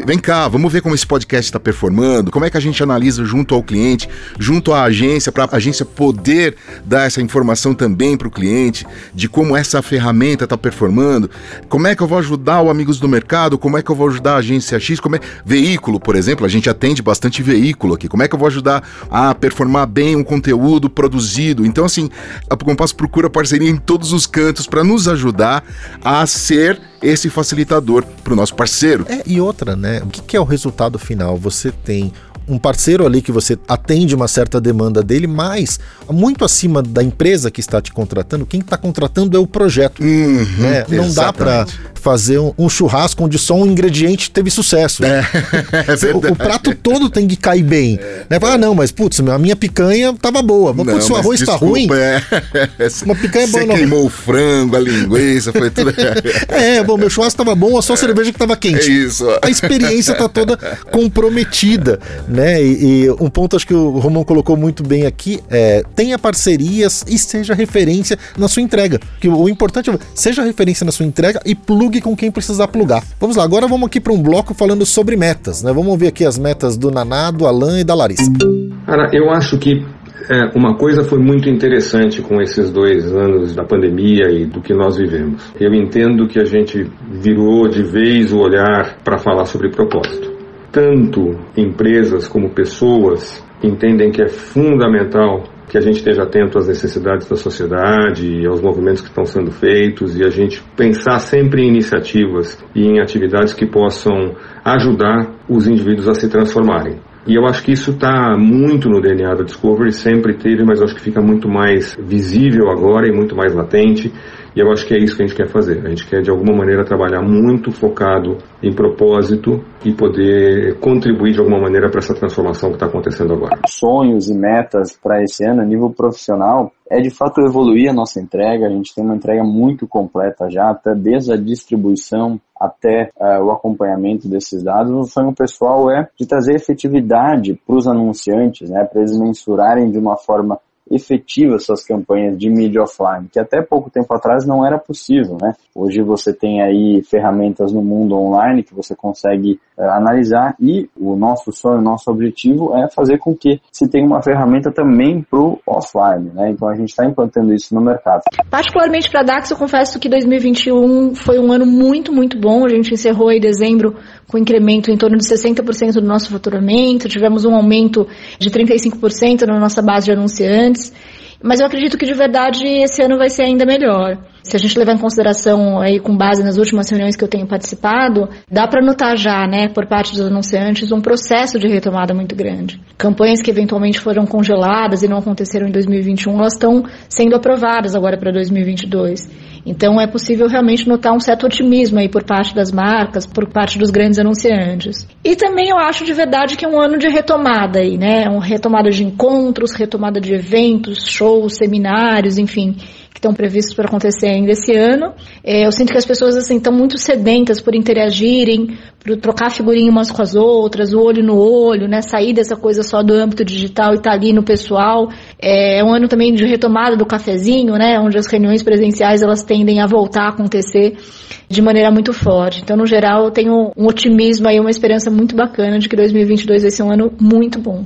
Vem cá, vamos ver como esse podcast está performando, como é que a gente analisa junto ao cliente, junto à agência, para a agência poder dar essa informação também para o cliente de como essa ferramenta está performando, como é que eu vou ajudar o Amigos do Mercado, como é que eu vou ajudar a agência X, como é veículo, por exemplo, a gente atende bastante veículo aqui, como é que eu vou ajudar a performar bem um conteúdo produzido. Então, assim, a Compasso procura parceria em todos os cantos para nos ajudar a ser esse facilitador para o nosso parceiro. É, e outra, né? O que, que é o resultado final? Você tem um parceiro ali que você atende uma certa demanda dele, mas muito acima da empresa que está te contratando, quem está contratando é o projeto. Uhum, né? Não exatamente. dá para fazer um, um, churrasco onde só um ingrediente teve sucesso. É, (laughs) é o, o, prato todo tem que cair bem. É, né? Ah, não, mas putz, a minha picanha tava boa. Mas putz, o arroz está ruim. É. (laughs) Uma picanha boa. Você queimou o frango, a linguiça, foi tudo. (laughs) é, bom, meu churrasco tava bom, só a cerveja que tava quente. É isso. A experiência tá toda comprometida, né? E, e um ponto acho que o Romão colocou muito bem aqui é tenha parcerias e seja referência na sua entrega. Que o importante é seja referência na sua entrega e plugue com quem precisar plugar. Vamos lá, agora vamos aqui para um bloco falando sobre metas, né? Vamos ver aqui as metas do Naná, do Alan e da Larissa. Cara, eu acho que É, uma coisa foi muito interessante com esses dois anos da pandemia e do que nós vivemos. Eu entendo que a gente virou de vez o olhar para falar sobre propósito. Tanto empresas como pessoas entendem que é fundamental que a gente esteja atento às necessidades da sociedade e aos movimentos que estão sendo feitos e a gente pensar sempre em iniciativas e em atividades que possam ajudar os indivíduos a se transformarem. E eu acho que isso está muito no DNA da Discovery, sempre teve, mas acho que fica muito mais visível agora e muito mais latente. E eu acho que é isso que a gente quer fazer. A gente quer, de alguma maneira, trabalhar muito focado em propósito e poder contribuir de alguma maneira para essa transformação que está acontecendo agora. Sonhos e metas para esse ano a nível profissional é de fato evoluir a nossa entrega. A gente tem uma entrega muito completa já, até desde a distribuição até uh, o acompanhamento desses dados. O sonho pessoal é de trazer efetividade para os anunciantes, né, para eles mensurarem de uma forma efetiva suas campanhas de mídia offline, que até pouco tempo atrás não era possível, né? Hoje você tem aí ferramentas no mundo online que você consegue uh, analisar e o nosso sonho, nosso objetivo é fazer com que se tenha uma ferramenta também para o offline, né? Então a gente está implantando isso no mercado. Particularmente para a DAX, eu confesso que 2021 foi um ano muito, muito bom. A gente encerrou em dezembro com incremento em torno de 60% do nosso faturamento, tivemos um aumento de 35% na nossa base de anunciantes. Mas eu acredito que de verdade esse ano vai ser ainda melhor. Se a gente levar em consideração aí com base nas últimas reuniões que eu tenho participado, dá para notar já, né, por parte dos anunciantes, um processo de retomada muito grande. Campanhas que eventualmente foram congeladas e não aconteceram em 2021, elas estão sendo aprovadas agora para 2022. Então é possível realmente notar um certo otimismo aí por parte das marcas, por parte dos grandes anunciantes. E também eu acho de verdade que é um ano de retomada aí, né? Uma retomada de encontros, retomada de eventos, shows, seminários, enfim estão previstos para acontecer ainda esse ano. É, eu sinto que as pessoas assim estão muito sedentas por interagirem, por trocar figurinha umas com as outras, o olho no olho, né? Sair dessa coisa só do âmbito digital e estar tá ali no pessoal. É, é um ano também de retomada do cafezinho, né? Onde as reuniões presenciais elas tendem a voltar a acontecer de maneira muito forte. Então, no geral, eu tenho um otimismo aí, uma esperança muito bacana de que 2022 vai ser um ano muito bom.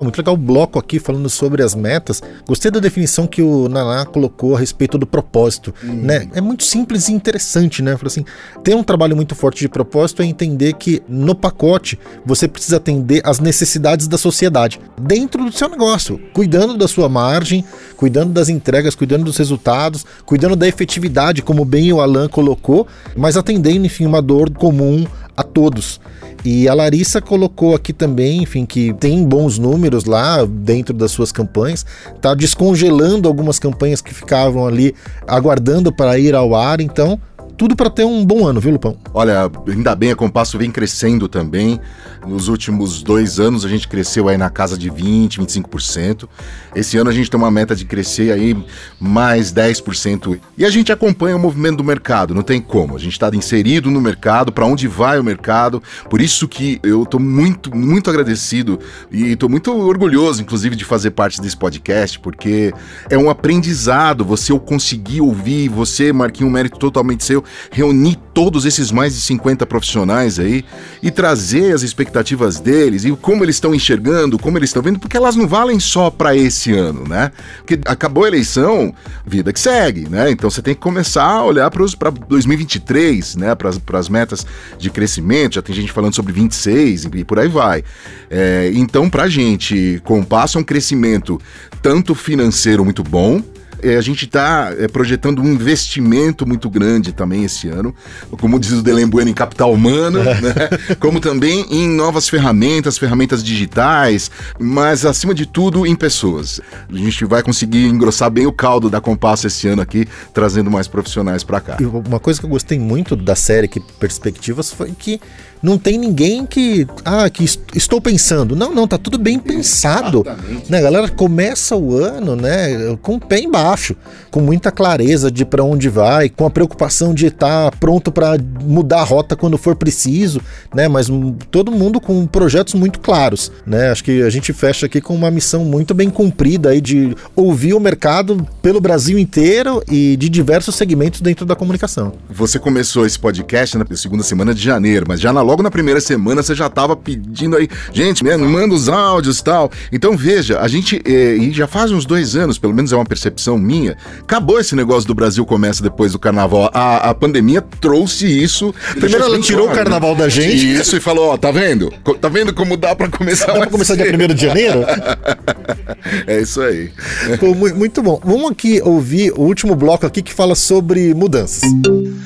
Muito legal o bloco aqui falando sobre as metas. Gostei da definição que o Naná colocou a respeito do propósito, hum. né? É muito simples e interessante, né? Falei assim, ter um trabalho muito forte de propósito é entender que no pacote você precisa atender às necessidades da sociedade dentro do seu negócio, cuidando da sua margem, cuidando das entregas, cuidando dos resultados, cuidando da efetividade, como bem o Alan colocou, mas atendendo, enfim, uma dor comum a todos. E a Larissa colocou aqui também, enfim, que tem bons números lá dentro das suas campanhas, tá descongelando algumas campanhas que ficavam ali aguardando para ir ao ar, então tudo para ter um bom ano, viu, Lupão? Olha, ainda bem, a Compasso vem crescendo também. Nos últimos dois anos a gente cresceu aí na casa de 20, 25%. Esse ano a gente tem uma meta de crescer aí mais 10%. E a gente acompanha o movimento do mercado, não tem como. A gente está inserido no mercado, para onde vai o mercado. Por isso que eu estou muito, muito agradecido e estou muito orgulhoso, inclusive, de fazer parte desse podcast, porque é um aprendizado. Você conseguir ouvir, você, Marquinhos, um mérito totalmente seu, reunir todos esses mais de 50 profissionais aí e trazer as expectativas deles e como eles estão enxergando, como eles estão vendo, porque elas não valem só para esse ano, né? Porque acabou a eleição, vida que segue, né? Então você tem que começar a olhar para 2023, né? Para as metas de crescimento, já tem gente falando sobre 26 e por aí vai. É, então, para a gente, Compasso é um crescimento tanto financeiro muito bom, a gente está é, projetando um investimento muito grande também esse ano, como diz o Delen Bueno, em capital humano, (laughs) né? como também em novas ferramentas, ferramentas digitais, mas acima de tudo em pessoas. A gente vai conseguir engrossar bem o caldo da Compasso esse ano aqui, trazendo mais profissionais para cá. E uma coisa que eu gostei muito da série que Perspectivas foi que não tem ninguém que. Ah, que estou pensando. Não, não, tá tudo bem pensado. Exatamente. Né, a galera começa o ano, né, com o pé embaixo com muita clareza de para onde vai, com a preocupação de estar tá pronto para mudar a rota quando for preciso, né? Mas todo mundo com projetos muito claros, né? Acho que a gente fecha aqui com uma missão muito bem cumprida aí de ouvir o mercado pelo Brasil inteiro e de diversos segmentos dentro da comunicação. Você começou esse podcast na segunda semana de janeiro, mas já na, logo na primeira semana você já estava pedindo aí, gente, me manda os áudios e tal. Então veja, a gente, eh, e já faz uns dois anos, pelo menos é uma percepção minha, acabou esse negócio do Brasil começa depois do carnaval. A, a pandemia trouxe isso. Primeiro ela tirou o carnaval da gente. Isso, e falou, ó, tá vendo? Tá vendo como dá para começar? Dá pra começar dia 1 de janeiro? (laughs) é isso aí. Pô, muito bom. Vamos aqui ouvir o último bloco aqui que fala sobre mudanças.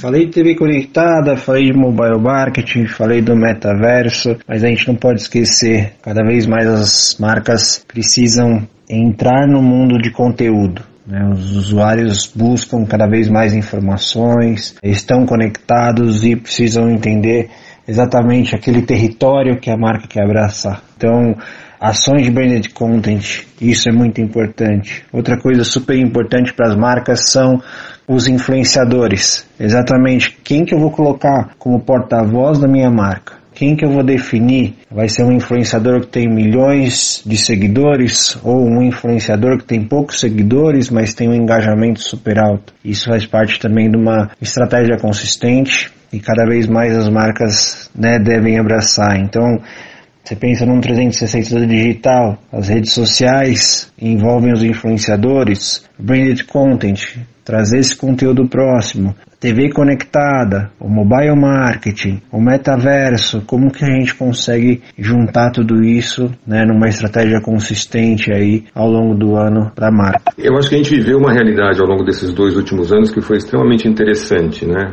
Falei de TV conectada, falei de mobile marketing, falei do metaverso, mas a gente não pode esquecer, cada vez mais as marcas precisam entrar no mundo de conteúdo. Né? Os usuários buscam cada vez mais informações, estão conectados e precisam entender exatamente aquele território que a marca quer abraçar. Então, ações de branded content, isso é muito importante. Outra coisa super importante para as marcas são os influenciadores. Exatamente quem que eu vou colocar como porta-voz da minha marca. Quem que eu vou definir? Vai ser um influenciador que tem milhões de seguidores ou um influenciador que tem poucos seguidores, mas tem um engajamento super alto? Isso faz parte também de uma estratégia consistente e cada vez mais as marcas né, devem abraçar. Então, você pensa num 360 digital, as redes sociais envolvem os influenciadores, branded content, trazer esse conteúdo próximo, TV conectada, o mobile marketing, o metaverso, como que a gente consegue juntar tudo isso né, numa estratégia consistente aí ao longo do ano para a marca? Eu acho que a gente viveu uma realidade ao longo desses dois últimos anos que foi extremamente interessante, né?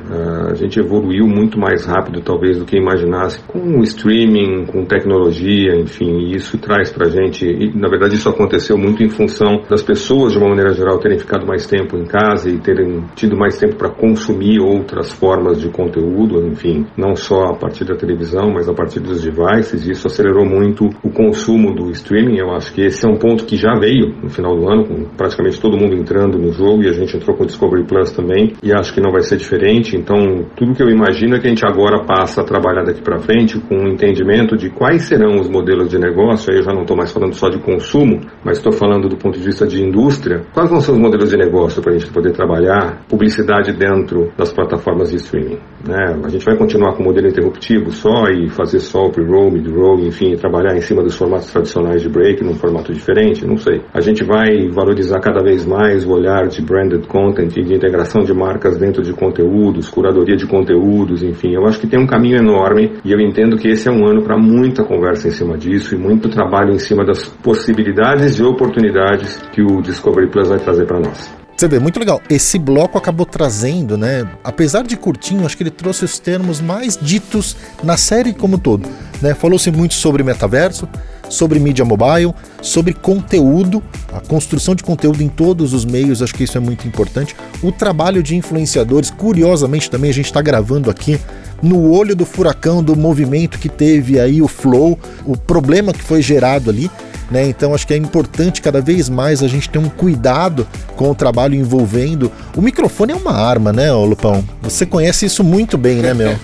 A gente evoluiu muito mais rápido talvez do que imaginasse com o streaming, com tecnologia, enfim, e isso traz para a gente, e na verdade isso aconteceu muito em função das pessoas de uma maneira geral terem ficado mais tempo em casa e terem tido mais tempo para consumir outras formas de conteúdo, enfim, não só a partir da televisão, mas a partir dos devices. Isso acelerou muito o consumo do streaming. Eu acho que esse é um ponto que já veio no final do ano, com praticamente todo mundo entrando no jogo e a gente entrou com o Discovery Plus também. E acho que não vai ser diferente. Então, tudo que eu imagino é que a gente agora passa a trabalhar daqui para frente com um entendimento de quais serão os modelos de negócio. Aí eu já não estou mais falando só de consumo, mas estou falando do ponto de vista de indústria. Quais vão ser os modelos de negócio para a gente poder trabalhar? Publicidade dentro das plataformas de streaming. Né? A gente vai continuar com o modelo interruptivo só e fazer só o pre-roll, mid-roll, enfim, trabalhar em cima dos formatos tradicionais de break num formato diferente, não sei. A gente vai valorizar cada vez mais o olhar de branded content e de integração de marcas dentro de conteúdos, curadoria de conteúdos, enfim. Eu acho que tem um caminho enorme e eu entendo que esse é um ano para muita conversa em cima disso e muito trabalho em cima das possibilidades e oportunidades que o Discovery Plus vai trazer para nós. Você vê, muito legal. Esse bloco acabou trazendo, né? Apesar de curtinho, acho que ele trouxe os termos mais ditos na série como todo. Né? Falou-se muito sobre metaverso, sobre mídia mobile, sobre conteúdo, a construção de conteúdo em todos os meios, acho que isso é muito importante. O trabalho de influenciadores, curiosamente também a gente está gravando aqui no olho do furacão do movimento que teve aí o flow, o problema que foi gerado ali. Né? Então acho que é importante cada vez mais a gente ter um cuidado com o trabalho envolvendo. O microfone é uma arma, né, Lupão? Você conhece isso muito bem, né, meu? (laughs)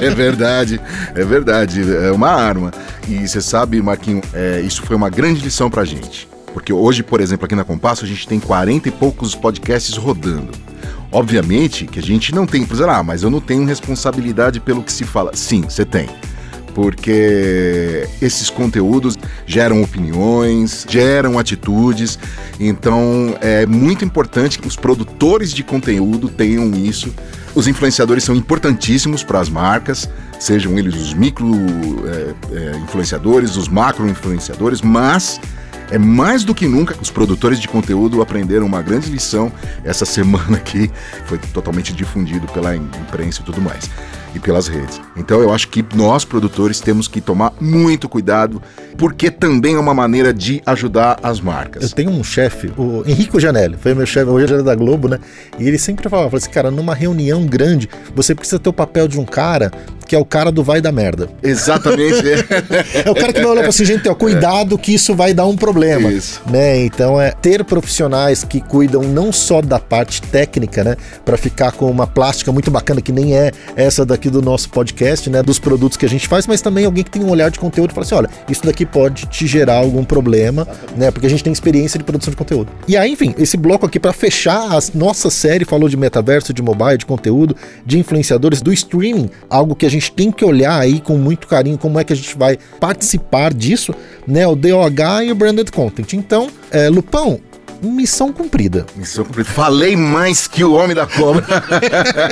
é verdade, é verdade, é uma arma. E você sabe, Marquinho, é, isso foi uma grande lição pra gente. Porque hoje, por exemplo, aqui na Compasso, a gente tem 40 e poucos podcasts rodando. Obviamente que a gente não tem, por exemplo, ah, mas eu não tenho responsabilidade pelo que se fala. Sim, você tem porque esses conteúdos geram opiniões, geram atitudes, então é muito importante que os produtores de conteúdo tenham isso. Os influenciadores são importantíssimos para as marcas, sejam eles os micro é, é, influenciadores, os macro influenciadores, mas é mais do que nunca os produtores de conteúdo aprenderam uma grande lição essa (laughs) semana aqui, foi totalmente difundido pela imprensa e tudo mais. E pelas redes. Então eu acho que nós, produtores, temos que tomar muito cuidado, porque também é uma maneira de ajudar as marcas. Eu tenho um chefe, o Henrico Janelli, foi meu chefe, hoje era da Globo, né? E ele sempre falava, assim, cara, numa reunião grande, você precisa ter o papel de um cara que é o cara do vai dar merda. Exatamente. (laughs) é o cara que vai olhar para assim, gente, ó, cuidado que isso vai dar um problema. Isso. Né? Então é ter profissionais que cuidam não só da parte técnica, né, para ficar com uma plástica muito bacana que nem é essa daqui do nosso podcast, né, dos produtos que a gente faz, mas também alguém que tem um olhar de conteúdo e fala assim, olha, isso daqui pode te gerar algum problema, né, porque a gente tem experiência de produção de conteúdo. E aí, enfim, esse bloco aqui para fechar a nossa série falou de metaverso, de mobile, de conteúdo, de influenciadores, do streaming, algo que a gente tem que olhar aí com muito carinho como é que a gente vai participar disso, né? O DOH e o Branded Content. Então, é, Lupão, missão cumprida. Missão cumprida. Falei mais que o homem da cobra.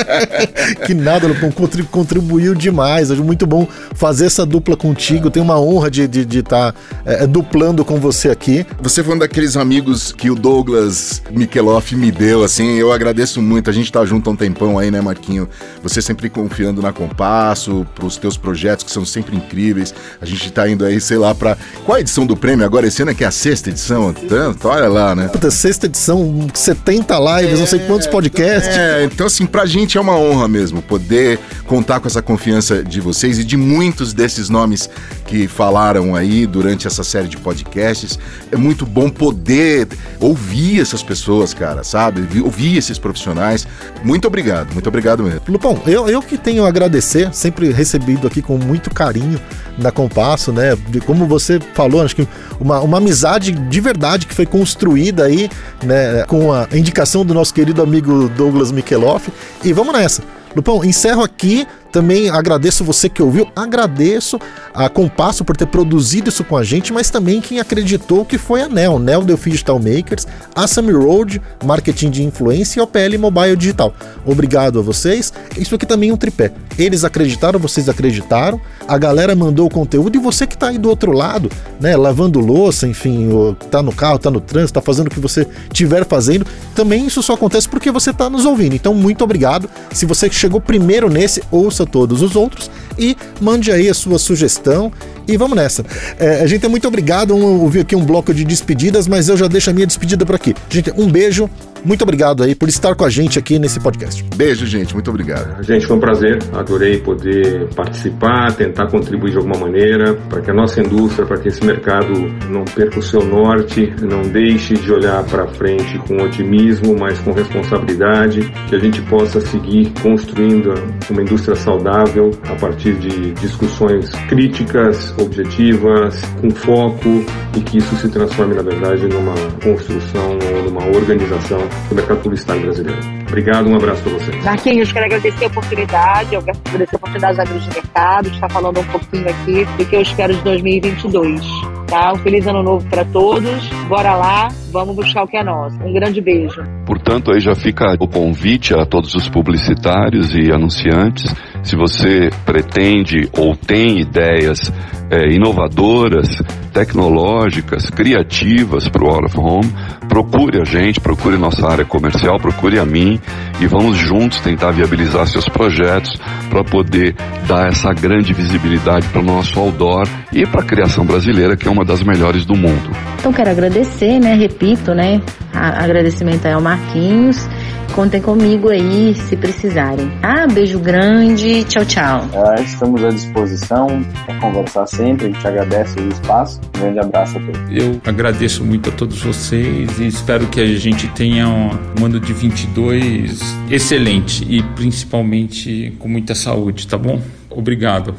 (laughs) que nada, Lupão, contribuiu demais. É muito bom fazer essa dupla contigo. Tenho uma honra de estar de, de tá, é, duplando com você aqui. Você foi um daqueles amigos que o Douglas Mikeloff me deu, assim. Eu agradeço muito. A gente tá junto há um tempão aí, né, Marquinho? Você sempre confiando na Compasso, pros teus projetos que são sempre incríveis. A gente tá indo aí, sei lá, pra. Qual a edição do prêmio agora? Esse ano é que é a sexta edição? Tanto, olha lá, né? Sexta edição, 70 lives, é, não sei quantos podcasts. É, então assim, pra gente é uma honra mesmo poder contar com essa confiança de vocês e de muitos desses nomes que falaram aí durante essa série de podcasts. É muito bom poder ouvir essas pessoas, cara, sabe? Ouvir esses profissionais. Muito obrigado, muito obrigado mesmo. Lupão, eu, eu que tenho a agradecer, sempre recebido aqui com muito carinho da Compasso, né? De como você falou, acho que uma, uma amizade de verdade que foi construída aí, né? Com a indicação do nosso querido amigo Douglas Mikeloff. E vamos nessa. Lupão, encerro aqui também agradeço você que ouviu, agradeço a Compasso por ter produzido isso com a gente, mas também quem acreditou que foi a NEL, NEL The Digital Makers, a Sami Road, Marketing de Influência e OPL Mobile Digital. Obrigado a vocês. Isso aqui também é um tripé. Eles acreditaram, vocês acreditaram, a galera mandou o conteúdo e você que está aí do outro lado, né, lavando louça, enfim, tá no carro, tá no trânsito, tá fazendo o que você estiver fazendo, também isso só acontece porque você está nos ouvindo. Então, muito obrigado. Se você chegou primeiro nesse, ouça todos os outros e mande aí a sua sugestão e vamos nessa. É, a gente é muito obrigado, vamos ouvir aqui um bloco de despedidas, mas eu já deixo a minha despedida por aqui. Gente, um beijo muito obrigado aí por estar com a gente aqui nesse podcast. Beijo, gente. Muito obrigado. Gente, foi um prazer. Adorei poder participar, tentar contribuir de alguma maneira para que a nossa indústria, para que esse mercado não perca o seu norte, não deixe de olhar para frente com otimismo, mas com responsabilidade, que a gente possa seguir construindo uma indústria saudável a partir de discussões críticas, objetivas, com foco e que isso se transforme, na verdade, numa construção ou numa organização do mercado publicitário brasileiro. Obrigado, um abraço para vocês. Marquinhos, quero agradecer a oportunidade, eu agradecer a oportunidade dos amigos de mercado, de estar falando um pouquinho aqui do que eu espero de 2022. Tá? Um feliz ano novo para todos. Bora lá, vamos buscar o que é nosso. Um grande beijo. Portanto, aí já fica o convite a todos os publicitários e anunciantes. Se você pretende ou tem ideias é, inovadoras, tecnológicas, criativas para o Out of Home, procure a gente, procure nossa área comercial, procure a mim e vamos juntos tentar viabilizar seus projetos para poder dar essa grande visibilidade para o nosso outdoor e para a criação brasileira, que é uma das melhores do mundo. Então quero agradecer, né? Repito, né? agradecimento ao Marquinhos Contem comigo aí se precisarem. Ah, beijo grande, tchau, tchau. É, estamos à disposição para conversar sempre, a gente agradece o espaço. Um grande abraço a todos. Eu agradeço muito a todos vocês e espero que a gente tenha um ano de 22 excelente e principalmente com muita saúde, tá bom? Obrigado.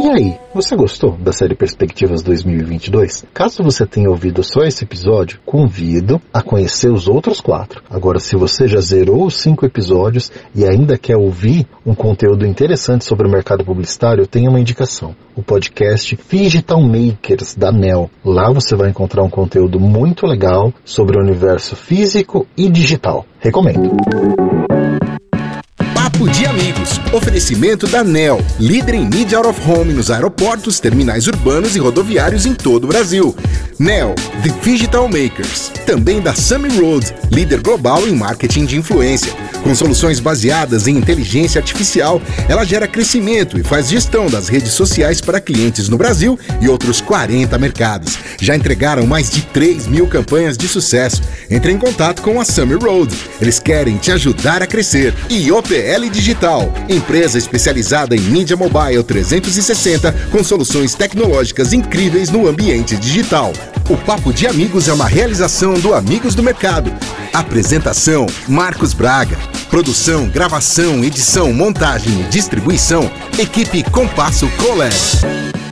E aí, você gostou da série Perspectivas 2022? Caso você tenha ouvido só esse episódio, convido a conhecer os outros quatro. Agora, se você já zerou os cinco episódios e ainda quer ouvir um conteúdo interessante sobre o mercado publicitário, eu tenho uma indicação. O podcast Digital Makers da NEL. Lá você vai encontrar um conteúdo muito legal sobre o universo físico e digital. Recomendo. De Amigos. Oferecimento da NEL, líder em Media Out of Home nos aeroportos, terminais urbanos e rodoviários em todo o Brasil. NEL, The Digital Makers. Também da Summit Road, líder global em marketing de influência. Com soluções baseadas em inteligência artificial, ela gera crescimento e faz gestão das redes sociais para clientes no Brasil e outros 40 mercados. Já entregaram mais de 3 mil campanhas de sucesso. Entre em contato com a Summer Road. Eles querem te ajudar a crescer. E OPL Digital, empresa especializada em mídia mobile 360 com soluções tecnológicas incríveis no ambiente digital. O Papo de Amigos é uma realização do Amigos do Mercado. Apresentação: Marcos Braga. Produção, gravação, edição, montagem e distribuição: Equipe Compasso Colégio.